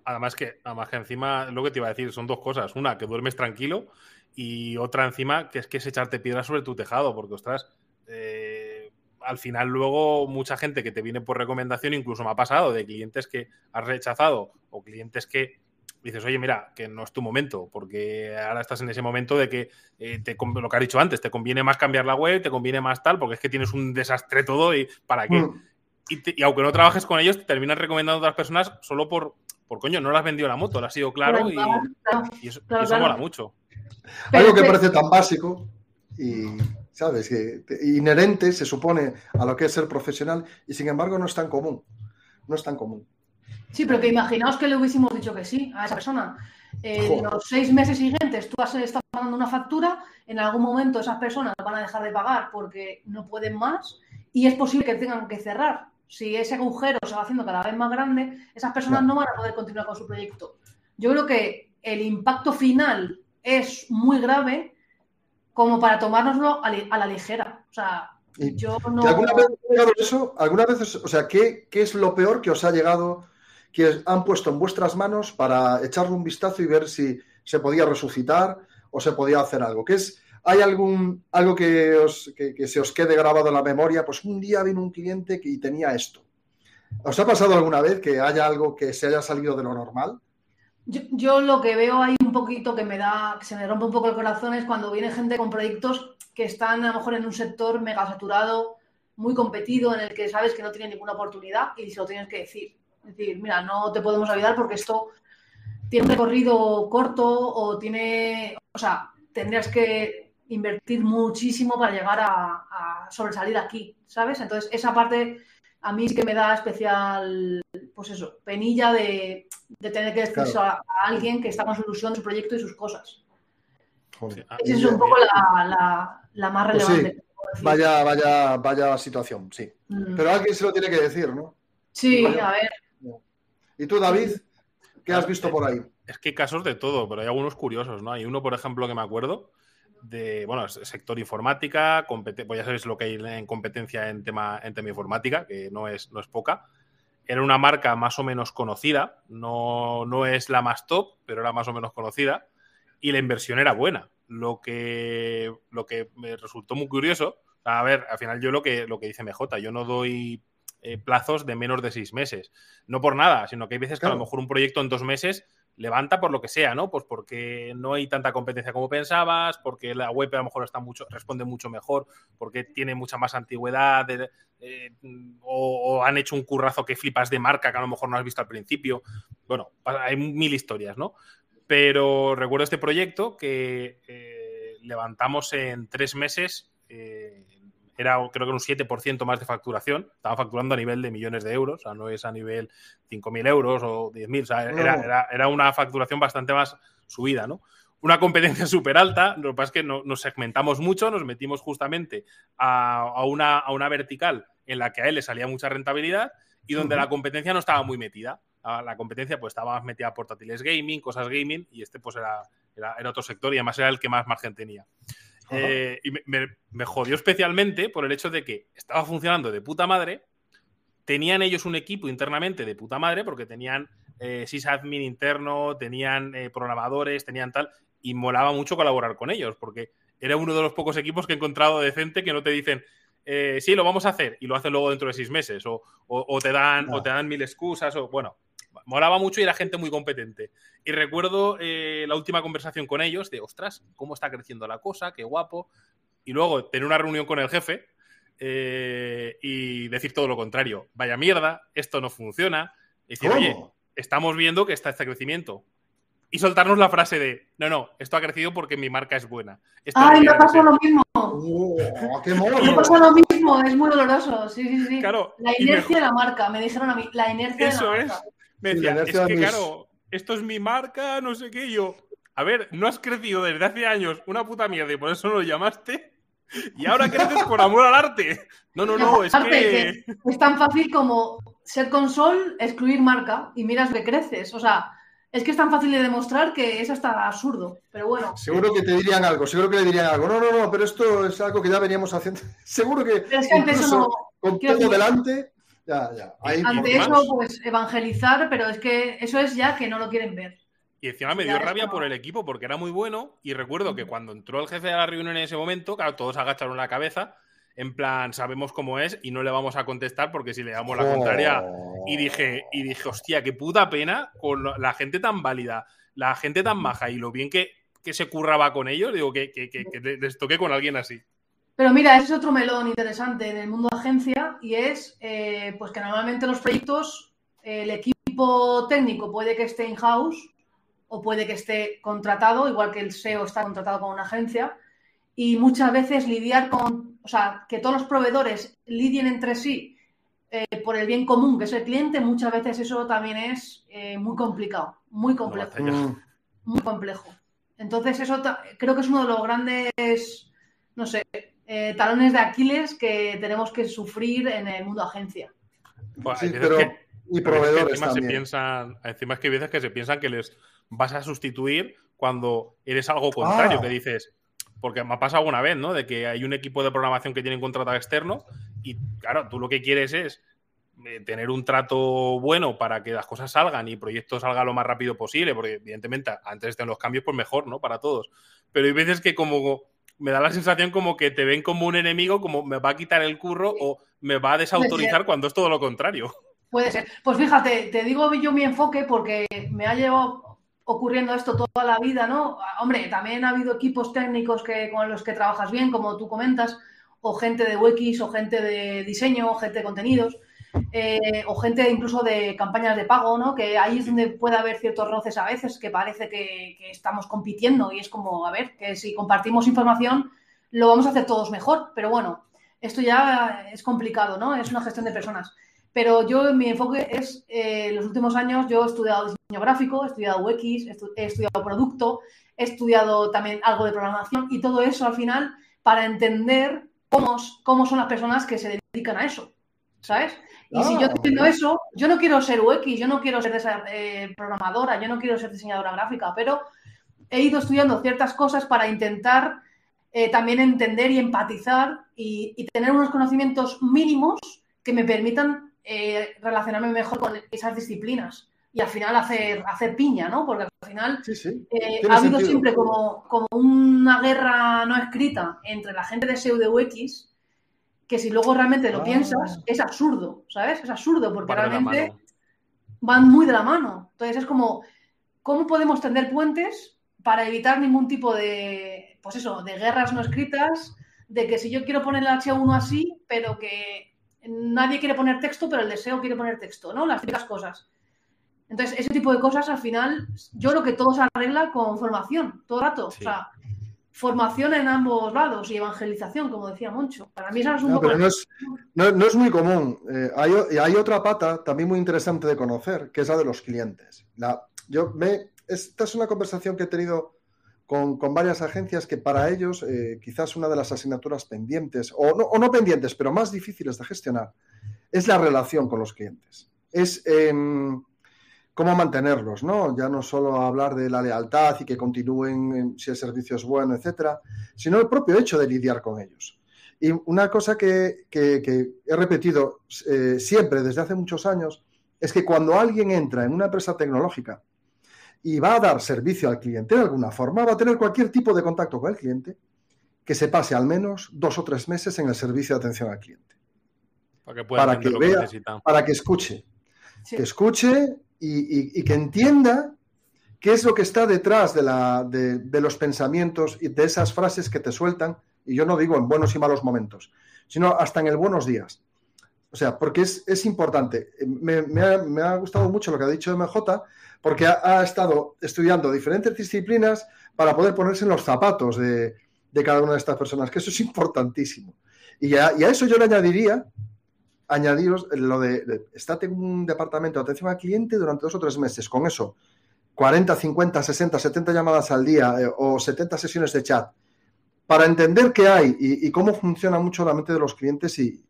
además, que, además que encima, lo que te iba a decir, son dos cosas. Una, que duermes tranquilo y otra encima, que es que es echarte piedras sobre tu tejado, porque, ostras, eh, al final luego mucha gente que te viene por recomendación, incluso me ha pasado de clientes que has rechazado o clientes que dices, oye, mira, que no es tu momento, porque ahora estás en ese momento de que, eh, te, lo que has dicho antes, te conviene más cambiar la web, te conviene más tal, porque es que tienes un desastre todo y ¿para qué? Mm. Y, aunque no trabajes con ellos, te terminas recomendando a otras personas solo por, por coño, no le has vendido la moto, le ha sido claro, y, eso, mola mucho. Algo que parece tan básico y ¿sabes? Que, inherente, se supone, a lo que es ser profesional y sin embargo no es tan común. No es tan común. Sí, pero que imaginaos que le hubiésemos dicho que sí a esa persona. En los seis meses siguientes tú has estado pagando una factura, en algún momento esas personas van a dejar de pagar porque no pueden más y es posible que tengan que cerrar. Si ese agujero se va haciendo cada vez más grande, esas personas no van a poder continuar con su proyecto. Yo creo que el impacto final es muy grave como para tomárnoslo a, la ligera. O sea, yo no. ¿Alguna vez llegado eso? ¿Alguna vez, o sea, ¿qué, es lo peor que os ha llegado, que han puesto en vuestras manos para echarle un vistazo y ver si se podía resucitar o se podía hacer algo? ¿Qué es, ¿Hay algún, algo que, que, se os quede grabado en la memoria? Pues un día vino un cliente y tenía esto. ¿Os ha pasado alguna vez que haya algo que se haya salido de lo normal? Yo, lo que veo ahí un poquito que me da, que se me rompe un poco el corazón es cuando viene gente con proyectos que están a lo mejor en un sector mega saturado, muy competido, en el que sabes que no tiene ninguna oportunidad y se lo tienes que decir. Es decir, mira, no te podemos ayudar porque esto tiene un recorrido corto o tiene, o sea, tendrías que invertir muchísimo para llegar a, sobresalir aquí, ¿sabes? Entonces, esa parte a mí sí que me da especial, pues eso, penilla de, tener que decir a, alguien que está con su ilusión, su proyecto y sus cosas. Esa es un poco la, más pues relevante. Vaya, vaya, vaya situación, sí. Mm. Pero alguien se lo tiene que decir, ¿no? Sí, a ver. ¿Y tú, David? ¿Qué has visto por ahí? Es que hay casos de todo, pero hay algunos curiosos, ¿no? Hay uno, por ejemplo, que me acuerdo de, bueno, sector informática, pues ya sabéis lo que hay en competencia en tema, en tema informática, que no es, no es poca. Era una marca más o menos conocida, no, no es la más top, pero era más o menos conocida, y la inversión era buena. Lo que, lo que me resultó muy curioso, a ver, al final yo lo que, lo que dice MJ, yo no doy eh, plazos de menos de seis meses. No por nada, sino que hay veces que a lo mejor un proyecto en dos meses levanta por lo que sea, ¿no? Pues porque no hay tanta competencia como pensabas, porque la web a lo mejor está mucho, responde mucho mejor, porque tiene mucha más antigüedad, eh, o, han hecho un currazo que flipas de marca que a lo mejor no has visto al principio. Bueno, hay mil historias, ¿no? Pero recuerdo este proyecto que eh, levantamos en tres meses era creo que un 7% más de facturación. Estaba facturando a nivel de millones de euros, o sea, no es a nivel 5.000 euros o 10.000, o sea, era, una facturación bastante más subida, ¿no? Una competencia súper alta, lo que pasa es que nos segmentamos mucho, nos metimos justamente a, una, a, una, vertical en la que a él le salía mucha rentabilidad y donde la competencia no estaba muy metida. La competencia pues estaba más metida a portátiles gaming, cosas gaming, y este pues era, era, era otro sector y además era el que más margen tenía. Eh, y me, jodió especialmente por el hecho de que estaba funcionando de puta madre. Tenían ellos un equipo internamente de puta madre porque tenían eh, sysadmin interno, tenían eh, programadores, tenían tal. Y molaba mucho colaborar con ellos porque era uno de los pocos equipos que he encontrado decente que no te dicen, eh, sí, lo vamos a hacer y lo hacen luego dentro de seis meses o, te, dan, o te dan mil excusas o bueno, molaba mucho y era gente muy competente. Y recuerdo eh, la última conversación con ellos de, ostras, cómo está creciendo la cosa, qué guapo. Y luego tener una reunión con el jefe eh, y decir todo lo contrario. Vaya mierda, esto no funciona. Y decir, oye, estamos viendo que está este crecimiento. Y soltarnos la frase de, no, no, esto ha crecido porque mi marca es buena. Ay, me pasó lo mismo. Oh, qué me pasó lo mismo, es muy doloroso. Sí, sí, sí. Claro, la inercia de la marca, me dijeron a mí, la inercia de la marca. Eso es. Me decía, es que claro, esto es mi marca, no sé qué. yo, a ver, no has crecido desde hace años una puta mierda y por eso no lo llamaste. Y ahora creces por amor al arte. No, no, no, es que... Es tan fácil como ser console, excluir marca y miras que creces. O sea, es que es tan fácil de demostrar que es hasta absurdo. Pero bueno. Seguro que te dirían algo, seguro que le dirían algo. No, no, no, pero esto es algo que ya veníamos haciendo. Seguro que. Pero es que eso no. Con todo delante ante eso, pues evangelizar, pero es que eso es ya que no lo quieren ver. Y encima me dio rabia por el equipo porque era muy bueno. Y recuerdo que cuando entró el jefe de la reunión en ese momento, claro, todos agacharon la cabeza. En plan, sabemos cómo es y no le vamos a contestar porque si le damos la contraria. Y dije, y dije, hostia, qué puta pena con la gente tan válida, la gente tan maja y lo bien que, se curraba con ellos. Digo, que, que, que les toque con alguien así. Pero mira, ese es otro melón interesante en el mundo de agencia y es eh, pues que normalmente los proyectos el equipo técnico puede que esté in-house o puede que esté contratado, igual que el SEO está contratado con una agencia, y muchas veces lidiar con, o sea, que todos los proveedores lidien entre sí eh, por el bien común, que es el cliente, muchas veces eso también es eh, muy complicado, muy complejo. muy complejo. Entonces, eso creo que es uno de los grandes, no sé, eh, talones de Aquiles que tenemos que sufrir en el mundo agencia. pero, y proveedores encima Se piensan, encima es que hay veces que se piensan que les vas a sustituir cuando eres algo contrario, ah. que dices, porque me ha pasado alguna vez, ¿no? De que hay un equipo de programación que tienen contratado externo y, claro, tú lo que quieres es eh, tener un trato bueno para que las cosas salgan y el proyecto salga lo más rápido posible, porque evidentemente antes estén los cambios, pues mejor, ¿no? Para todos. Pero hay veces que como me da la sensación como que te ven como un enemigo, como me va a quitar el curro o me va a desautorizar cuando es todo lo contrario. Puede ser. Pues fíjate, te digo yo mi enfoque porque me ha llevado ocurriendo esto toda la vida, ¿no? Hombre, también ha habido equipos técnicos que, con los que trabajas bien, como tú comentas, o gente de UX, o gente de diseño, o gente de contenidos. Eh, o gente incluso de campañas de pago, ¿no? Que ahí es donde puede haber ciertos roces a veces que parece que, estamos compitiendo y es como, a ver, que si compartimos información lo vamos a hacer todos mejor, pero bueno, esto ya es complicado, ¿no? Es una gestión de personas. Pero yo, mi enfoque es, eh, los últimos años, yo he estudiado diseño gráfico, he estudiado UX, he estudiado producto, he estudiado también algo de programación y todo eso al final para entender cómo son las personas que se dedican a eso, ¿sabes? Y si yo ah, entiendo eso, yo no quiero ser UX, yo no quiero ser eh, programadora, yo no quiero ser diseñadora gráfica, pero he ido estudiando ciertas cosas para intentar eh, también entender y empatizar y, y, tener unos conocimientos mínimos que me permitan eh, relacionarme mejor con esas disciplinas. Y al final hacer, hacer piña, ¿no? Porque al final eh, ha habido siempre como, como, una guerra no escrita entre la gente de SEO de UX que si luego realmente lo ah. piensas es absurdo, ¿sabes? Es absurdo porque realmente van muy de la mano. Entonces es como, ¿cómo podemos tender puentes para evitar ningún tipo de, pues eso, de guerras no escritas, de que si yo quiero poner el H1 así, pero que nadie quiere poner texto, pero el deseo quiere poner texto, ¿no? Las típicas cosas. Entonces, ese tipo de cosas al final, yo creo que todo se arregla con formación, todo el rato. O sea, formación en ambos lados y evangelización, como decía Moncho. Para mí es un no, poco... Pero no es, no, es muy común. Eh, hay, hay, otra pata también muy interesante de conocer, que es la de los clientes. La, yo me, esta es una conversación que he tenido con, con varias agencias que para ellos eh, quizás una de las asignaturas pendientes, o no, o no, pendientes, pero más difíciles de gestionar, es la relación con los clientes. Es eh, cómo mantenerlos, ¿no? Ya no solo hablar de la lealtad y que continúen si el servicio es bueno, etcétera, sino el propio hecho de lidiar con ellos. Y una cosa que, que, que he repetido eh, siempre desde hace muchos años es que cuando alguien entra en una empresa tecnológica y va a dar servicio al cliente de alguna forma, va a tener cualquier tipo de contacto con el cliente, que se pase al menos dos o tres meses en el servicio de atención al cliente. Para que, para que vea, para que escuche. Que escuche y, que entienda qué es lo que está detrás de, los pensamientos y de esas frases que te sueltan, y yo no digo en buenos y malos momentos, sino hasta en el buenos días. O sea, porque es, importante. Me, me, ha, gustado mucho lo que ha dicho MJ, porque ha, estado estudiando diferentes disciplinas para poder ponerse en los zapatos de, cada una de estas personas, que eso es importantísimo. Y a, eso yo le añadiría, añadiros lo de, estate en un departamento de atención al cliente durante dos o tres meses, con eso, 40, 50, 60, 70 llamadas al día eh, o 70 sesiones de chat, para entender qué hay y, cómo funciona mucho la mente de los clientes y,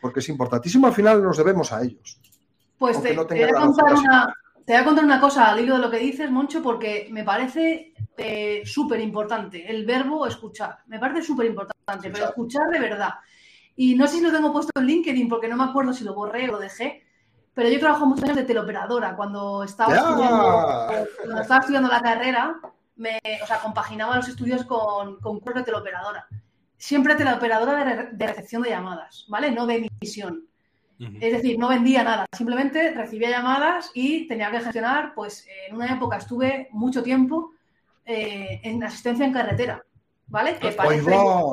porque es importantísimo, al final nos debemos a ellos. Pues te, no te, voy a contar una, te voy a contar una cosa al hilo de lo que dices, Moncho, porque me parece eh, súper importante el verbo escuchar. Me parece súper importante, pero escuchar de verdad. Y no sé si lo tengo puesto en LinkedIn porque no me acuerdo si lo borré o lo dejé, pero yo trabajo muchos años de teleoperadora. Cuando estaba, estudiando, cuando estaba estudiando la carrera, me, o sea, compaginaba los estudios con, con curso de teleoperadora. Siempre teleoperadora de, de recepción de llamadas, ¿vale? No de emisión. Es decir, no vendía nada, simplemente recibía llamadas y tenía que gestionar, pues en una época estuve mucho tiempo eh, en asistencia en carretera, ¿vale? Que parece,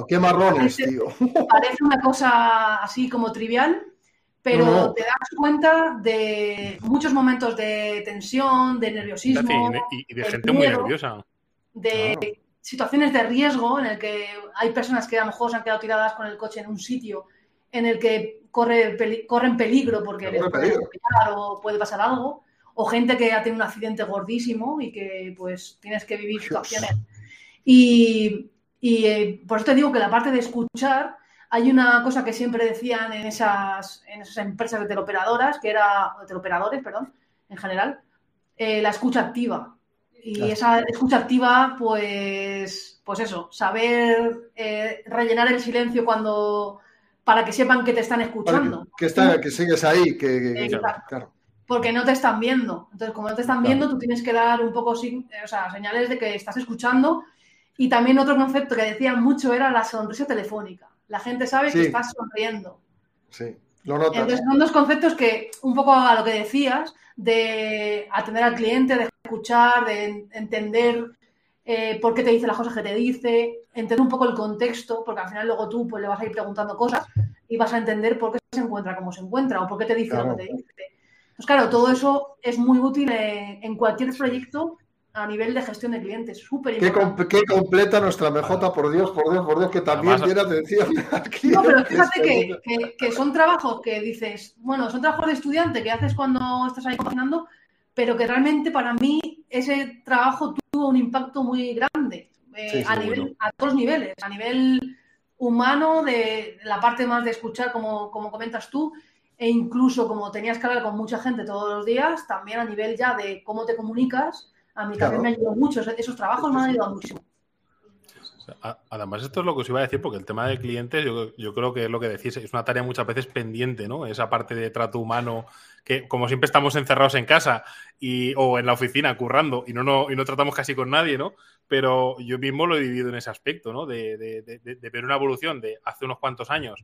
¡Qué marrones, tío! Parece una cosa así como trivial, pero te das cuenta de muchos momentos de tensión, de nerviosismo. Y de, gente muy nerviosa. De situaciones de riesgo en el que hay personas que a lo mejor se han quedado tiradas con el coche en un sitio en el que corre, corren peligro porque les puede o puede pasar algo, o gente que ha tenido un accidente gordísimo y que pues tienes que vivir situaciones. Y, y eh, por eso te digo que la parte de escuchar, hay una cosa que siempre decían en esas, en esas empresas de teleoperadoras, que era, de teleoperadores, perdón, en general, eh, la escucha activa. Y esa escucha activa, pues, pues eso, saber eh, rellenar el silencio cuando para que sepan que te están escuchando. Que, está, que sigues ahí, que, claro. Porque no te están viendo. Entonces, como no te están viendo, tú tienes que dar un poco o sea, señales de que estás escuchando. Y también otro concepto que decían mucho era la sonrisa telefónica. La gente sabe que estás sonriendo. Sí, lo notas. Entonces, son dos conceptos que, un poco a lo que decías, de atender al cliente, de escuchar, de entender eh, por qué te dice las cosas que te dice, entender un poco el contexto, porque al final luego tú pues, le vas a ir preguntando cosas y vas a entender por qué se encuentra como se encuentra o por qué te dice lo que te dice. Pues claro, todo eso es muy útil en cualquier proyecto a nivel de gestión de clientes. Súper importante. ¿Qué, completa nuestra MJ, por Dios, por Dios, por Dios, que también tiene atención. No, pero fíjate que, que, son trabajos que dices, bueno, son trabajos de estudiante que haces cuando estás ahí cocinando, pero que realmente para mí ese trabajo tuvo un impacto muy grande eh, a, nivel, a todos niveles, a nivel humano, de la parte más de escuchar, como, como comentas tú, e incluso como tenías que hablar con mucha gente todos los días, también a nivel ya de cómo te comunicas a mí también me ayudó mucho, esos trabajos me han ayudado muchísimo. Además, esto es lo que os iba a decir, porque el tema de clientes, yo, creo que es lo que decís, es una tarea muchas veces pendiente, ¿no? Esa parte de trato humano, que como siempre estamos encerrados en casa y, o en la oficina currando y no, no, y no tratamos casi con nadie, ¿no? Pero yo mismo lo he vivido en ese aspecto, ¿no? De, de ver una evolución de hace unos cuantos años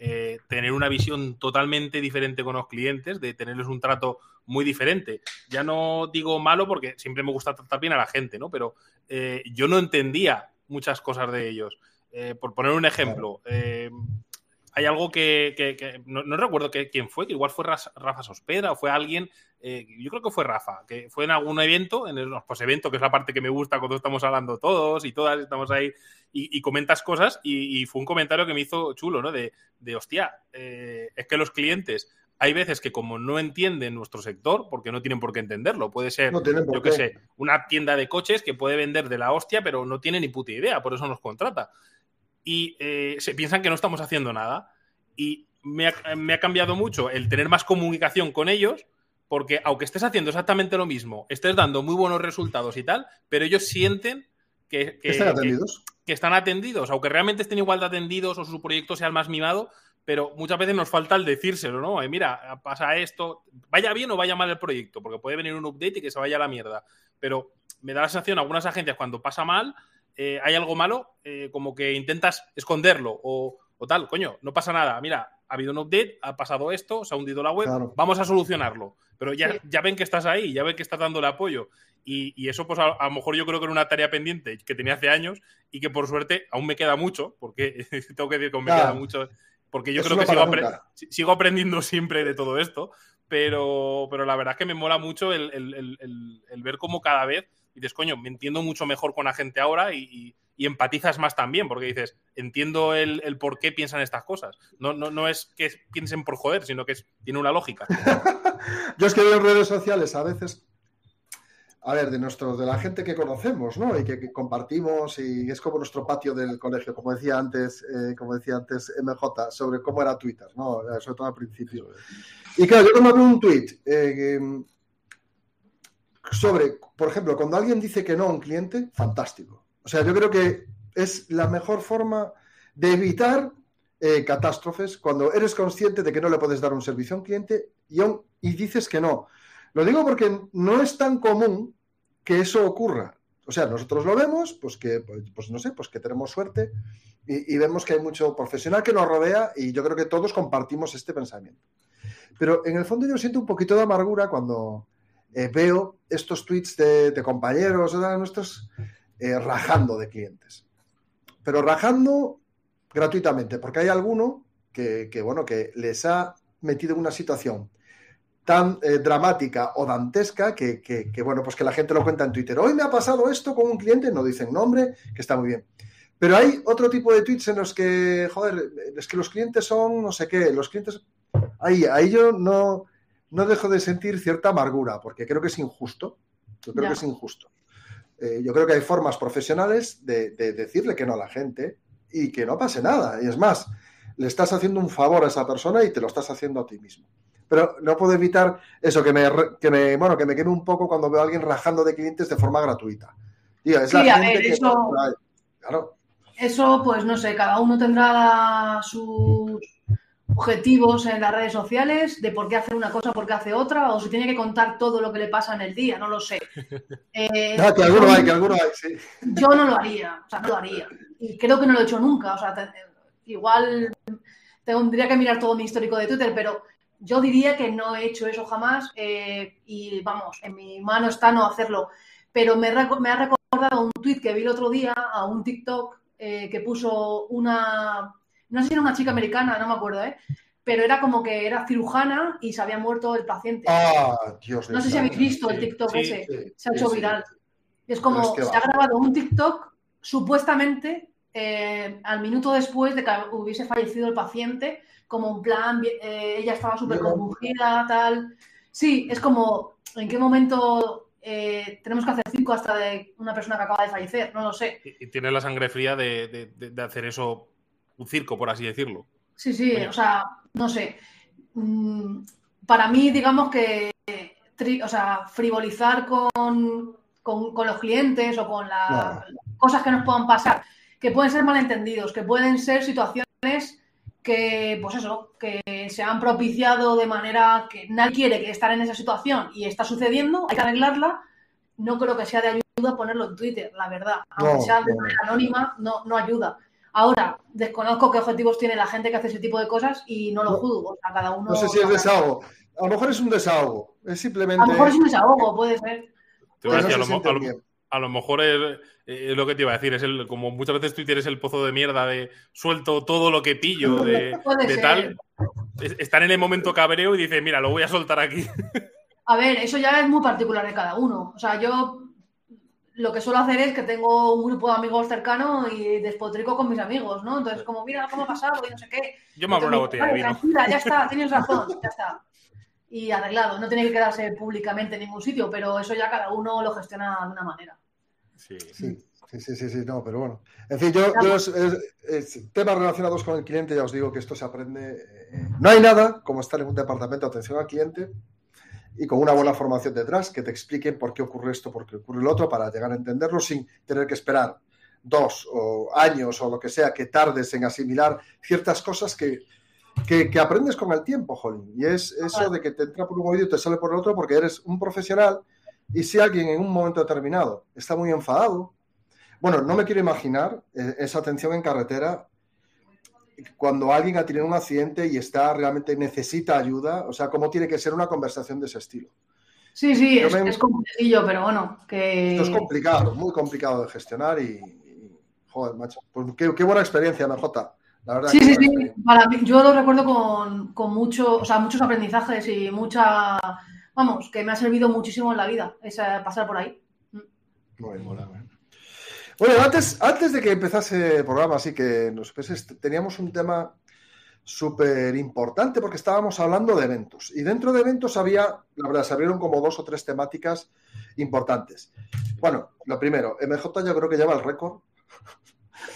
eh, tener una visión totalmente diferente con los clientes, de tenerles un trato muy diferente. Ya no digo malo porque siempre me gusta tratar bien a la gente, ¿no? Pero eh, yo no entendía muchas cosas de ellos. Eh, por poner un ejemplo, hay algo que, no, recuerdo quién fue, que igual fue Rafa Sospera o fue alguien, eh, yo creo que fue Rafa, que fue en algún evento, en el pues, evento, que es la parte que me gusta cuando estamos hablando todos y todas, estamos ahí y, comentas cosas y, fue un comentario que me hizo chulo, ¿no? De, de hostia, eh, es que los clientes hay veces que como no entienden nuestro sector, porque no tienen por qué entenderlo, puede ser, yo qué sé, una tienda de coches que puede vender de la hostia, pero no tiene ni puta idea, por eso nos contrata y eh, se piensan que no estamos haciendo nada. Y me ha, cambiado mucho el tener más comunicación con ellos, porque aunque estés haciendo exactamente lo mismo, estés dando muy buenos resultados y tal, pero ellos sienten que, ¿Están atendidos? Que, están atendidos, aunque realmente estén igual de atendidos o su proyecto sea el más mimado, pero muchas veces nos falta el decírselo, ¿no? mira, pasa esto, vaya bien o vaya mal el proyecto, porque puede venir un update y que se vaya a la mierda. Pero me da la sensación, algunas agencias cuando pasa mal, eh, hay algo malo, eh, como que intentas esconderlo o, tal, coño, no pasa nada. Mira, ha habido un update, ha pasado esto, se ha hundido la web, vamos a solucionarlo. Pero ya, ya ven que estás ahí, ya ven que estás dándole apoyo. Y, eso, pues a, lo mejor yo creo que era una tarea pendiente que tenía hace años y que por suerte aún me queda mucho, porque tengo que decir que me queda mucho, porque yo creo que sigo, aprendiendo siempre de todo esto, pero, pero la verdad es que me mola mucho el, el ver cómo cada vez y dices, coño, me entiendo mucho mejor con la gente ahora y, empatizas más también, porque dices, entiendo el, por qué piensan estas cosas. No, no, no, es que piensen por joder, sino que tiene una lógica. Yo es que veo en redes sociales a veces, a ver, de nuestro, de la gente que conocemos, ¿no? Y que, compartimos, y es como nuestro patio del colegio, como decía antes, eh, como decía antes MJ, sobre cómo era Twitter, ¿no? Sobre todo al principio. Y claro, yo tomé un tweet eh, sobre, por ejemplo, cuando alguien dice que no a un cliente, fantástico. O sea, yo creo que es la mejor forma de evitar eh, catástrofes cuando eres consciente de que no le puedes dar un servicio a un cliente y, y dices que no. Lo digo porque no es tan común que eso ocurra. O sea, nosotros lo vemos, pues que, pues, pues no sé, pues que tenemos suerte y, y, vemos que hay mucho profesional que nos rodea y yo creo que todos compartimos este pensamiento. Pero en el fondo yo siento un poquito de amargura cuando, eh, veo estos tweets de, compañeros de nuestros eh, rajando de clientes. Pero rajando gratuitamente, porque hay alguno que, bueno, que les ha metido en una situación tan eh, dramática o dantesca que, bueno, pues que la gente lo cuenta en Twitter. Hoy me ha pasado esto con un cliente, no dicen nombre, que está muy bien. Pero hay otro tipo de tweets en los que, joder, es que los clientes son no sé qué, los clientes... Ahí, ahí yo no, no dejo de sentir cierta amargura, porque creo que es injusto. Yo creo que es injusto. Eh, yo creo que hay formas profesionales de, decirle que no a la gente y que no pase nada. Y es más, le estás haciendo un favor a esa persona y te lo estás haciendo a ti mismo. Pero no puedo evitar eso, que me, que me, bueno, que me queme un poco cuando veo a alguien rajando de clientes de forma gratuita. es sí, a ver, eso, claro. eso, pues no sé, cada uno tendrá sus objetivos en las redes sociales de por qué hace una cosa, por qué hace otra, o si tiene que contar todo lo que le pasa en el día, no lo sé. Eh, que alguno hay, que alguno hay, sí. Yo no lo haría, o sea, no lo haría. Y creo que no lo he hecho nunca, o sea, igual tendría que mirar todo mi histórico de Twitter, pero yo diría que no he hecho eso jamás eh, y vamos, en mi mano está no hacerlo. Pero me, me ha recordado recordado un tweet que vi el otro día a un TikTok eh, que puso una, no sé si era una chica americana, no me acuerdo, ¿eh? pero era como que era cirujana y se había muerto el paciente. Ah, Dios No sé si habéis visto el TikTok ese, se ha hecho viral. Es como, se ha grabado un TikTok supuestamente eh, al minuto después de que hubiese fallecido el paciente, como un plan, eh, ella estaba súper confundida, tal. Sí, es como, ¿en qué momento eh, tenemos que hacer cinco hasta de una persona que acaba de fallecer? No lo sé. Y, tiene la sangre fría de, hacer eso, un circo, por así decirlo. Sí, sí, o sea, no sé. Mm, para mí, digamos que o sea, frivolizar con, los clientes o con las cosas que nos puedan pasar, que pueden ser malentendidos, que pueden ser situaciones que, pues eso, que se han propiciado de manera que nadie quiere estar en esa situación y está sucediendo, hay que arreglarla. No creo que sea de ayuda ponerlo en Twitter, la verdad. Aunque sea de manera anónima, no, no ayuda. Ahora, desconozco qué objetivos tiene la gente que hace ese tipo de cosas y no lo juzgo. a cada uno. No sé si es desahogo. A lo mejor es un desahogo. Es simplemente. A lo mejor es un desahogo, puede ser. a, lo, mejor es, lo que te iba a decir. Es el, como muchas veces Twitter es el pozo de mierda de suelto todo lo que pillo de, tal. Están en el momento cabreo y dice, mira, lo voy a soltar aquí. A ver, eso ya es muy particular de cada uno. O sea, yo lo que suelo hacer es que tengo un grupo de amigos cercano y despotrico con mis amigos, ¿no? Entonces, como, mira cómo ha pasado y no sé qué. Yo me abro una botella de vino. ya está, tienes razón, ya está. Y arreglado, no tiene que quedarse públicamente en ningún sitio, pero eso ya cada uno lo gestiona de una manera. Sí, sí. Sí, sí, sí, no, pero bueno. En fin, yo, yo temas relacionados con el cliente, ya os digo que esto se aprende. Eh, no hay nada como estar en un departamento de atención al cliente y con una buena formación detrás que te expliquen por qué ocurre esto, por qué ocurre lo otro, para llegar a entenderlo sin tener que esperar dos o años o lo que sea que tardes en asimilar ciertas cosas que, que, aprendes con el tiempo, Jolín. Y es eso de que te entra por un oído y te sale por el otro porque eres un profesional y si alguien en un momento determinado está muy enfadado, bueno, no me quiero imaginar eh, esa atención en carretera cuando alguien ha tenido un accidente y está realmente necesita ayuda, o sea, cómo tiene que ser una conversación de ese estilo. Sí, sí, es, es complicado, pero bueno, que... Esto es complicado, muy complicado de gestionar y, joder, macho, pues qué, buena experiencia, MJ. La verdad sí, sí, sí. Para mí, yo lo recuerdo con, con mucho, o sea, muchos aprendizajes y mucha, vamos, que me ha servido muchísimo en la vida, esa, pasar por ahí. Muy bien, muy bueno, antes, antes de que empezase el programa, así que nos teníamos un tema súper importante porque estábamos hablando de eventos. Y dentro de eventos había, la verdad, se abrieron como dos o tres temáticas importantes. Bueno, lo primero, MJ yo creo que lleva el récord.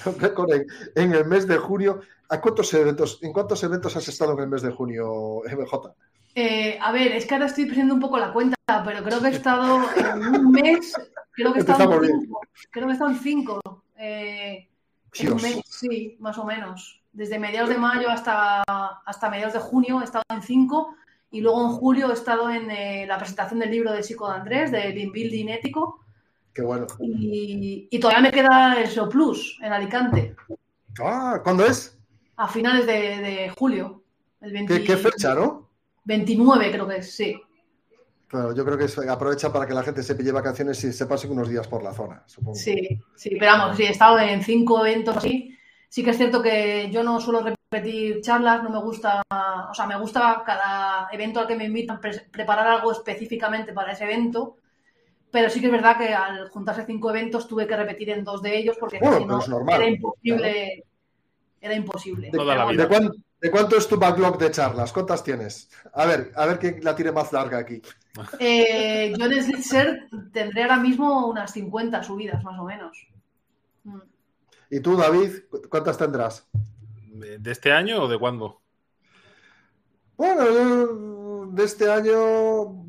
récord en, el mes de junio. ¿A cuántos eventos, ¿En cuántos eventos has estado en el mes de junio, MJ? Eh, a ver, es que ahora estoy perdiendo un poco la cuenta, pero creo que he estado en un mes Creo que están cinco. Creo que están cinco. Eh, sí, más o menos. Desde mediados de mayo hasta, hasta mediados de junio he estado en cinco y luego en julio he estado en eh, la presentación del libro de Chico de Andrés, de Lean Building Ético. Qué bueno. Y, todavía me queda el Show Plus en Alicante. Ah, ¿cuándo es? A finales de, julio. El ¿Qué, ¿Qué fecha, no? 29 creo que es, sí. Claro, yo creo que aprovecha para que la gente se pille vacaciones y se pase unos días por la zona, supongo. Sí, sí, pero vamos, sí, he estado en cinco eventos así. Sí que es cierto que yo no suelo repetir charlas, no me gusta, o sea, me gusta cada evento al que me invitan preparar algo específicamente para ese evento, pero sí que es verdad que al juntarse cinco eventos tuve que repetir en dos de ellos porque si no era imposible. Era imposible. ¿De, cuánto, es tu backlog de charlas? ¿Cuántas tienes? A ver, a ver quién la tiene más larga aquí. Eh, yo en Slitzer tendré ahora mismo unas 50 subidas, más o menos. ¿Y tú, David, cuántas tendrás? ¿De este año o de cuándo? Bueno, de este año,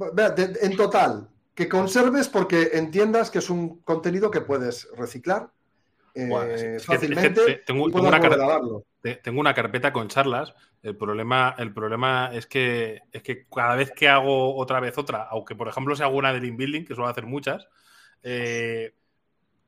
en total, que conserves porque entiendas que es un contenido que puedes reciclar eh, fácilmente. tengo, una carpeta, con charlas. El problema, el problema es que es que cada vez que hago otra vez otra, aunque por ejemplo se hago una de Building, que suelo hacer muchas, eh,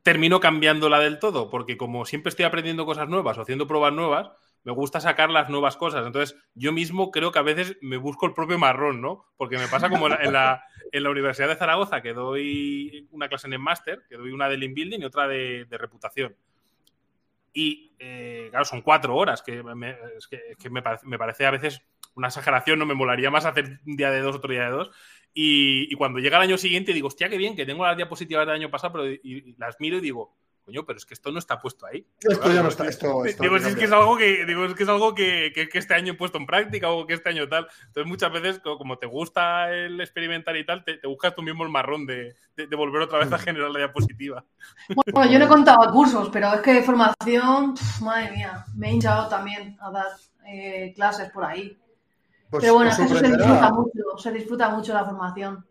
termino cambiándola del todo, porque como siempre estoy aprendiendo cosas nuevas o haciendo pruebas nuevas, me gusta sacar las nuevas cosas. Entonces, yo mismo creo que a veces me busco el propio marrón, ¿no? Porque me pasa como en la, en la, Universidad de Zaragoza, que doy una clase en el máster, que doy una de Lean Building y otra de, reputación. Y, eh, claro, son cuatro horas, que, me, que, me, parece, a veces una exageración, no me molaría más hacer un día de dos, otro día de dos. Y, cuando llega el año siguiente digo, hostia, qué bien, que tengo las diapositivas del año pasado, pero las miro y digo, coño, pero es que esto no está puesto ahí. Esto ya no está. Esto, digo, es que es algo, que, digo, es que, es algo que, que, este año he puesto en práctica o que este año tal. Entonces, muchas veces, como te gusta el experimentar y tal, te, buscas tú mismo el marrón de, de, volver otra vez a mm. generar la diapositiva. Bueno, yo no he contado cursos, pero es que formación, madre mía, me he hinchado también a dar eh, clases por ahí. Pues pero bueno, es que eso se disfruta mucho, se disfruta mucho la formación.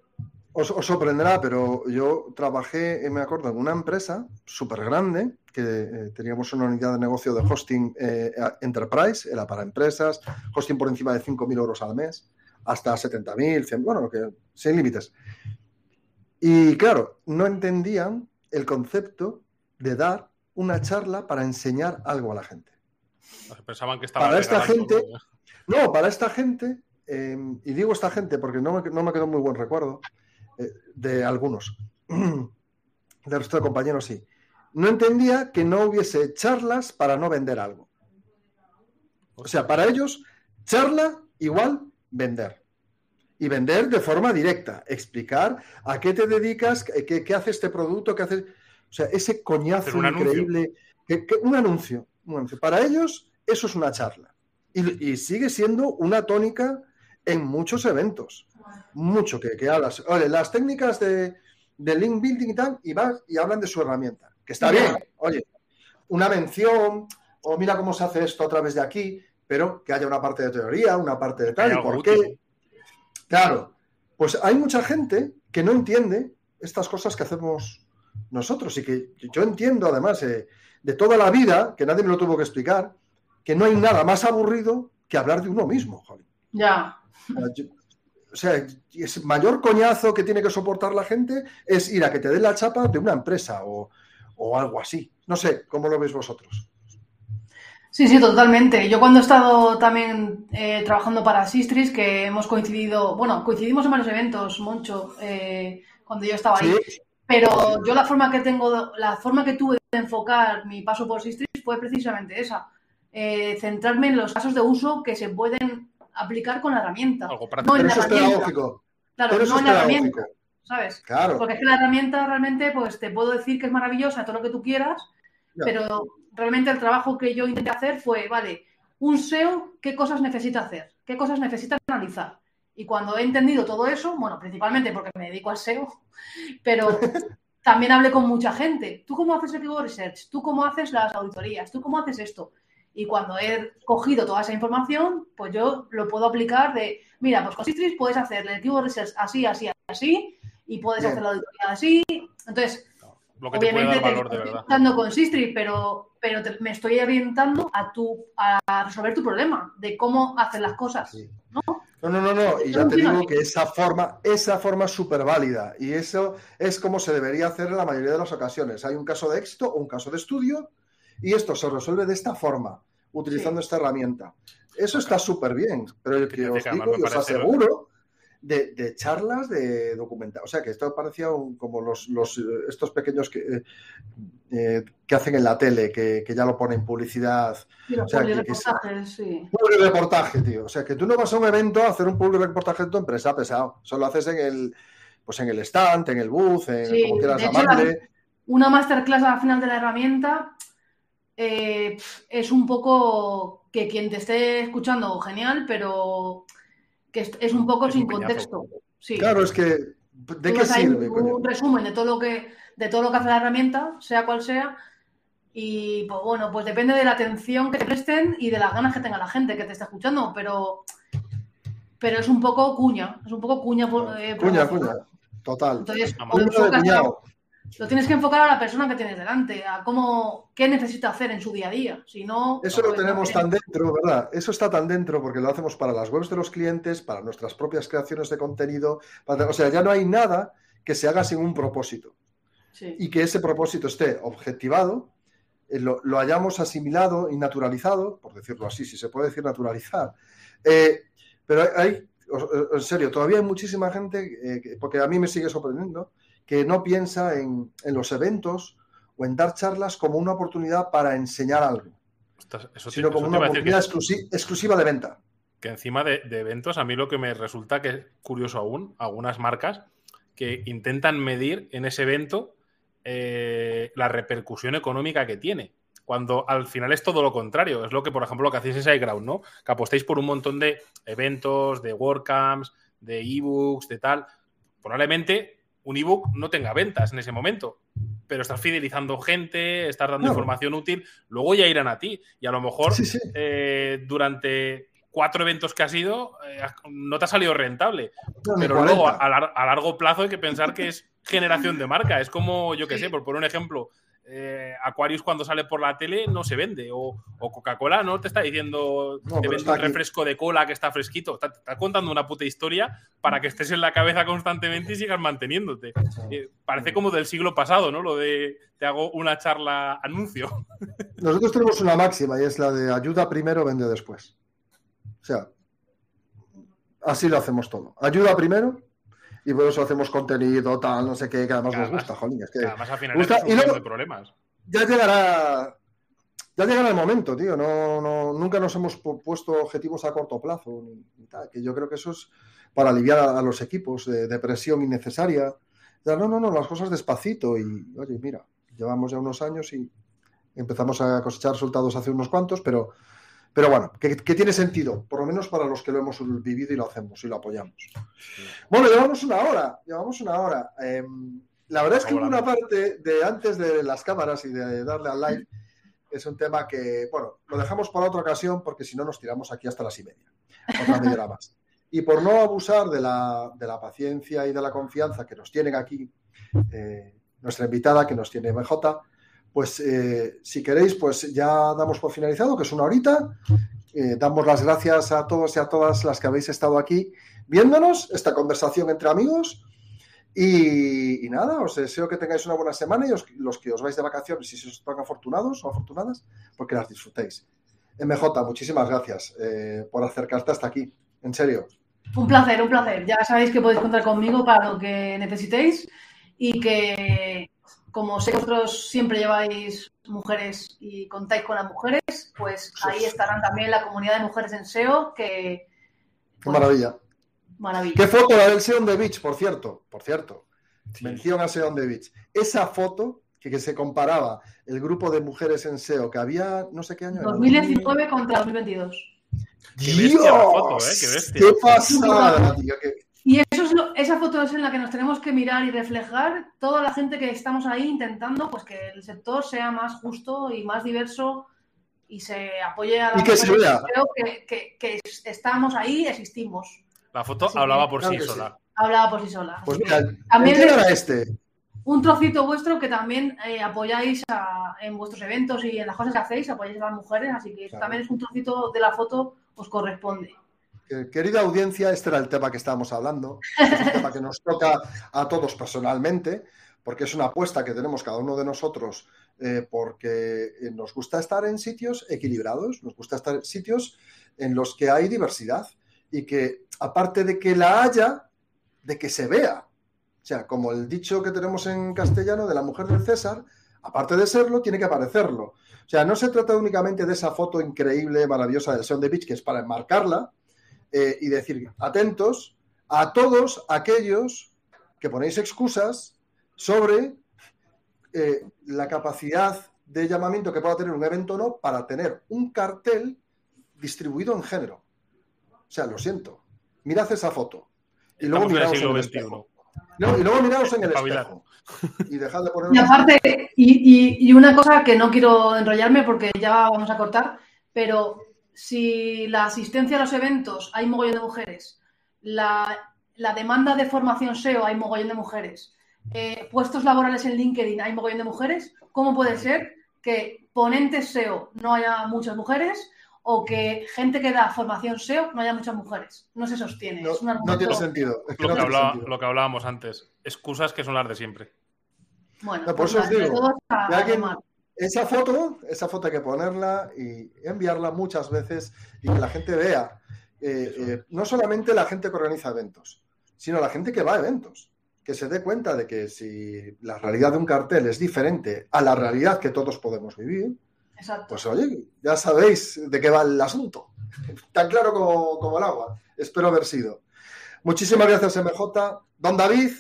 Os, sorprenderá, pero yo trabajé, eh, me acuerdo, en una empresa súper grande, que eh, teníamos una unidad de negocio de hosting eh, enterprise, era para empresas, hosting por encima de 5.000 euros al mes, hasta 70.000, 100, bueno, que, sin límites. Y claro, no entendían el concepto de dar una charla para enseñar algo a la gente. Pensaban que estaba para esta gente, no, para esta gente, y digo esta gente porque no me, no me quedó muy buen recuerdo, eh, de algunos, del resto de compañeros sí. No entendía que no hubiese charlas para no vender algo. O sea, para ellos, charla igual vender. Y vender de forma directa, explicar a qué te dedicas, qué, hace este producto, qué hace... O sea, ese coñazo increíble, un, anuncio, un, anuncio, Para ellos, eso es una charla. y sigue siendo una tónica en muchos eventos mucho que, que hablas. Oye, las técnicas de, link building y tal, y vas y hablan de su herramienta, que está bien. Oye, una mención, o mira cómo se hace esto a través de aquí, pero que haya una parte de teoría, una parte de tal, y por qué. Claro, pues hay mucha gente que no entiende estas cosas que hacemos nosotros y que yo entiendo además eh, de toda la vida, que nadie me lo tuvo que explicar, que no hay nada más aburrido que hablar de uno mismo, Ya o sea, el mayor coñazo que tiene que soportar la gente es ir a que te den la chapa de una empresa o, algo así. No sé, ¿cómo lo veis vosotros? Sí, sí, totalmente. Yo cuando he estado también eh, trabajando para Sistris, que hemos coincidido, bueno, coincidimos en varios eventos, Moncho, eh, cuando yo estaba ahí. Pero yo la forma que tengo, la forma que tuve de enfocar mi paso por Sistris fue precisamente esa. Eh, centrarme en los casos de uso que se pueden aplicar con la herramienta. no en la herramienta. Claro, no en la herramienta. ¿Sabes? Claro. Porque es que la herramienta realmente, pues te puedo decir que es maravillosa, todo lo que tú quieras, pero realmente el trabajo que yo intenté hacer fue, vale, un SEO, ¿qué cosas necesita hacer? ¿Qué cosas necesita analizar? Y cuando he entendido todo eso, bueno, principalmente porque me dedico al SEO, pero también hablé con mucha gente. ¿Tú cómo haces el keyword research? ¿Tú cómo haces las auditorías? ¿Tú cómo haces esto? Y cuando he cogido toda esa información, pues yo lo puedo aplicar de, mira, pues con Sistris puedes hacer el research así, así, así, y puedes hacer la auditoría así. Entonces, lo que te obviamente puede dar valor, te estoy dando con Sistris, pero, pero me estoy orientando a, tu, a resolver tu problema de cómo hacer las cosas. ¿no? No, no, no, no. Y ya te digo que esa forma, esa forma es súper válida. Y eso es como se debería hacer en la mayoría de las ocasiones. Hay un caso de éxito o un caso de estudio y esto se resuelve de esta forma, utilizando esta herramienta. Eso está súper bien, pero yo que os digo, os aseguro de, charlas de documental. O sea, que esto parecía como los, estos pequeños que, eh, eh, que hacen en la tele, que, ya lo ponen publicidad. o sea, reportaje, sí. reportaje, tío. O sea, que tú no vas a un evento a hacer un public reportaje de tu empresa pesado. Solo haces en el, pues en el stand, en el booth, en como quieras llamarle. Una masterclass al final de la herramienta eh, es un poco que quien te esté escuchando, genial, pero que es un poco sin contexto. Sí. Claro, es que ¿de qué sirve? Un resumen de todo lo que de todo lo que hace la herramienta, sea cual sea, y pues bueno, pues depende de la atención que te presten y de las ganas que tenga la gente que te está escuchando, pero pero es un poco cuña, es un poco cuña eh, cuña, cuña, total. Entonces, lo tienes que enfocar a la persona que tienes delante, a cómo, qué necesita hacer en su día a día. Si no, Eso lo tenemos tan dentro, ¿verdad? Eso está tan dentro porque lo hacemos para las webs de los clientes, para nuestras propias creaciones de contenido. o sea, ya no hay nada que se haga sin un propósito. Y que ese propósito esté objetivado eh, lo, hayamos asimilado y naturalizado, por decirlo así, si se puede decir naturalizar. Eh, pero hay, en serio, todavía hay muchísima gente, porque a mí me sigue sorprendiendo, que no piensa en, los eventos o en dar charlas como una oportunidad para enseñar algo, sino como una oportunidad exclusiva de venta. Que encima de, eventos, a mí lo que me resulta que es curioso aún, algunas marcas que intentan medir en ese evento eh, la repercusión económica que tiene. Cuando al final es todo lo contrario. Es lo que, por ejemplo, lo que hacéis en iGround, ¿no? Que apostéis por un montón de eventos, de WordCamps, de ebooks, de tal. Probablemente un ebook no tenga ventas en ese momento, pero estás fidelizando gente, estás dando información útil, luego ya irán a ti. Y a lo mejor eh, durante cuatro eventos que has ido, eh, no te ha salido rentable. pero luego a, largo plazo hay que pensar que es generación de marca. Es como, yo qué sé, por poner un ejemplo, eh, Aquarius cuando sale por la tele no se vende. O, Coca-Cola no te está diciendo te vende un refresco de cola que está fresquito. Te está, contando una puta historia para que estés en la cabeza constantemente y sigas manteniéndote. Eh, parece como del siglo pasado, ¿no? Lo de te hago una charla anuncio. Nosotros tenemos una máxima y es la de ayuda primero, vende después. O sea, así lo hacemos todo. Ayuda primero y por eso hacemos contenido, tal, no sé qué, que además nos gusta, jolín. Es que además al final gusta, y luego, de problemas. Ya llegará. Ya llegará el momento, tío. No, no, nunca nos hemos puesto objetivos a corto plazo. Ni, tal, que yo creo que eso es para aliviar a, los equipos de, presión innecesaria. Ya, no, no, no, las cosas despacito. Y, oye, mira, llevamos ya unos años y empezamos a cosechar resultados hace unos cuantos, pero pero bueno, que, tiene sentido, por lo menos para los que lo hemos vivido y lo hacemos y lo apoyamos. Bueno, llevamos una hora, llevamos una hora. Em, la verdad es que hubo una parte de antes de las cámaras y de darle al live, es un tema que, bueno, lo dejamos para otra ocasión porque si no nos tiramos aquí hasta las y media, otra media hora más. Y por no abusar de la, paciencia y de la confianza que nos tienen aquí, eh, nuestra invitada que nos tiene BJ, pues eh, si queréis, pues ya damos por finalizado, que es una horita. Eh, damos las gracias a todos y a todas las que habéis estado aquí viéndonos, esta conversación entre amigos. Y, nada, os deseo que tengáis una buena semana y los que os vais de vacaciones, si sois tan afortunados o afortunadas, porque las disfrutéis. MJ, muchísimas gracias eh, por acercarte hasta aquí. En serio. Un placer, un placer. Ya sabéis que podéis contar conmigo para lo que necesitéis y que como sé que vosotros siempre lleváis mujeres y contáis con las mujeres, pues ahí estarán también la comunidad de mujeres en SEO que... Qué maravilla. Maravilla. Qué foto la del SEO on the Beach, por cierto, por cierto. Mención a SEO on the Beach. Esa foto que, se comparaba el grupo de mujeres en SEO que había, no sé qué año. 2019 contra 2022. Qué bestia la foto, ¿eh? Qué bestia. Qué pasada, tío. Y eso es esa foto es en la que nos tenemos que mirar y reflejar toda la gente que estamos ahí intentando pues que el sector sea más justo y más diverso y se apoye a la y que se vea. Creo que, estamos ahí, existimos. La foto hablaba por sí sola. Hablaba por sí sola. Pues mira, también era este. Un trocito vuestro que también eh, apoyáis en vuestros eventos y en las cosas que hacéis, apoyáis a las mujeres, así que también es un trocito de la foto, os corresponde. Querida audiencia, este era el tema que estábamos hablando, es un tema que nos toca a todos personalmente, porque es una apuesta que tenemos cada uno de nosotros, eh, porque nos gusta estar en sitios equilibrados, nos gusta estar en sitios en los que hay diversidad y que, aparte de que la haya, de que se vea. O sea, como el dicho que tenemos en castellano de la mujer del César, aparte de serlo, tiene que aparecerlo. O sea, no se trata únicamente de esa foto increíble, maravillosa del Sound de Beach, que es para enmarcarla, eh, y decir, atentos a todos aquellos que ponéis excusas sobre eh, la capacidad de llamamiento que pueda tener un evento o no para tener un cartel distribuido en género. O sea, lo siento. Mirad esa foto. Y luego miraos en el espejo. y luego miraos en el espejo. Y dejad de poner. Y aparte, y, y, una cosa que no quiero enrollarme porque ya vamos a cortar, pero si la asistencia a los eventos hay mogollón de mujeres, la, demanda de formación SEO hay mogollón de mujeres, eh, puestos laborales en LinkedIn hay mogollón de mujeres, ¿cómo puede ser que ponentes SEO no haya muchas mujeres o que gente que da formación SEO no haya muchas mujeres? No se sostiene. No, tiene sentido. lo, que hablábamos antes, excusas que son las de siempre. Bueno, por eso os digo, esa foto, esa foto hay que ponerla y enviarla muchas veces y que la gente vea. Eh, eh, no solamente la gente que organiza eventos, sino la gente que va a eventos, que se dé cuenta de que si la realidad de un cartel es diferente a la realidad que todos podemos vivir, pues oye, ya sabéis de qué va el asunto. Tan claro como, como el agua. Espero haber sido. Muchísimas gracias, MJ. Don David,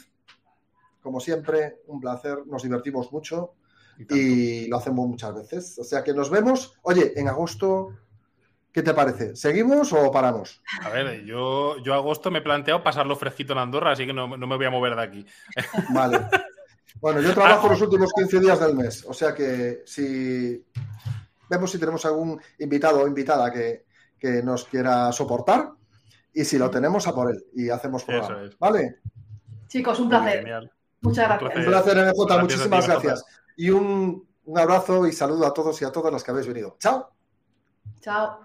como siempre, un placer. Nos divertimos mucho y, lo hacemos muchas veces. O sea que nos vemos. Oye, en agosto, ¿qué te parece? ¿Seguimos o paramos? A ver, yo, yo agosto me he planteado pasarlo fresquito en Andorra, así que no, me voy a mover de aquí. Vale. Bueno, yo trabajo los últimos 15 días del mes, o sea que si vemos si tenemos algún invitado o invitada que, nos quiera soportar y si lo tenemos a por él y hacemos programa. ¿Vale? Chicos, un placer. Muchas gracias. Un placer, MJ. Muchísimas gracias. Y un, un abrazo y saludo a todos y a todas las que habéis venido. Chao. Chao.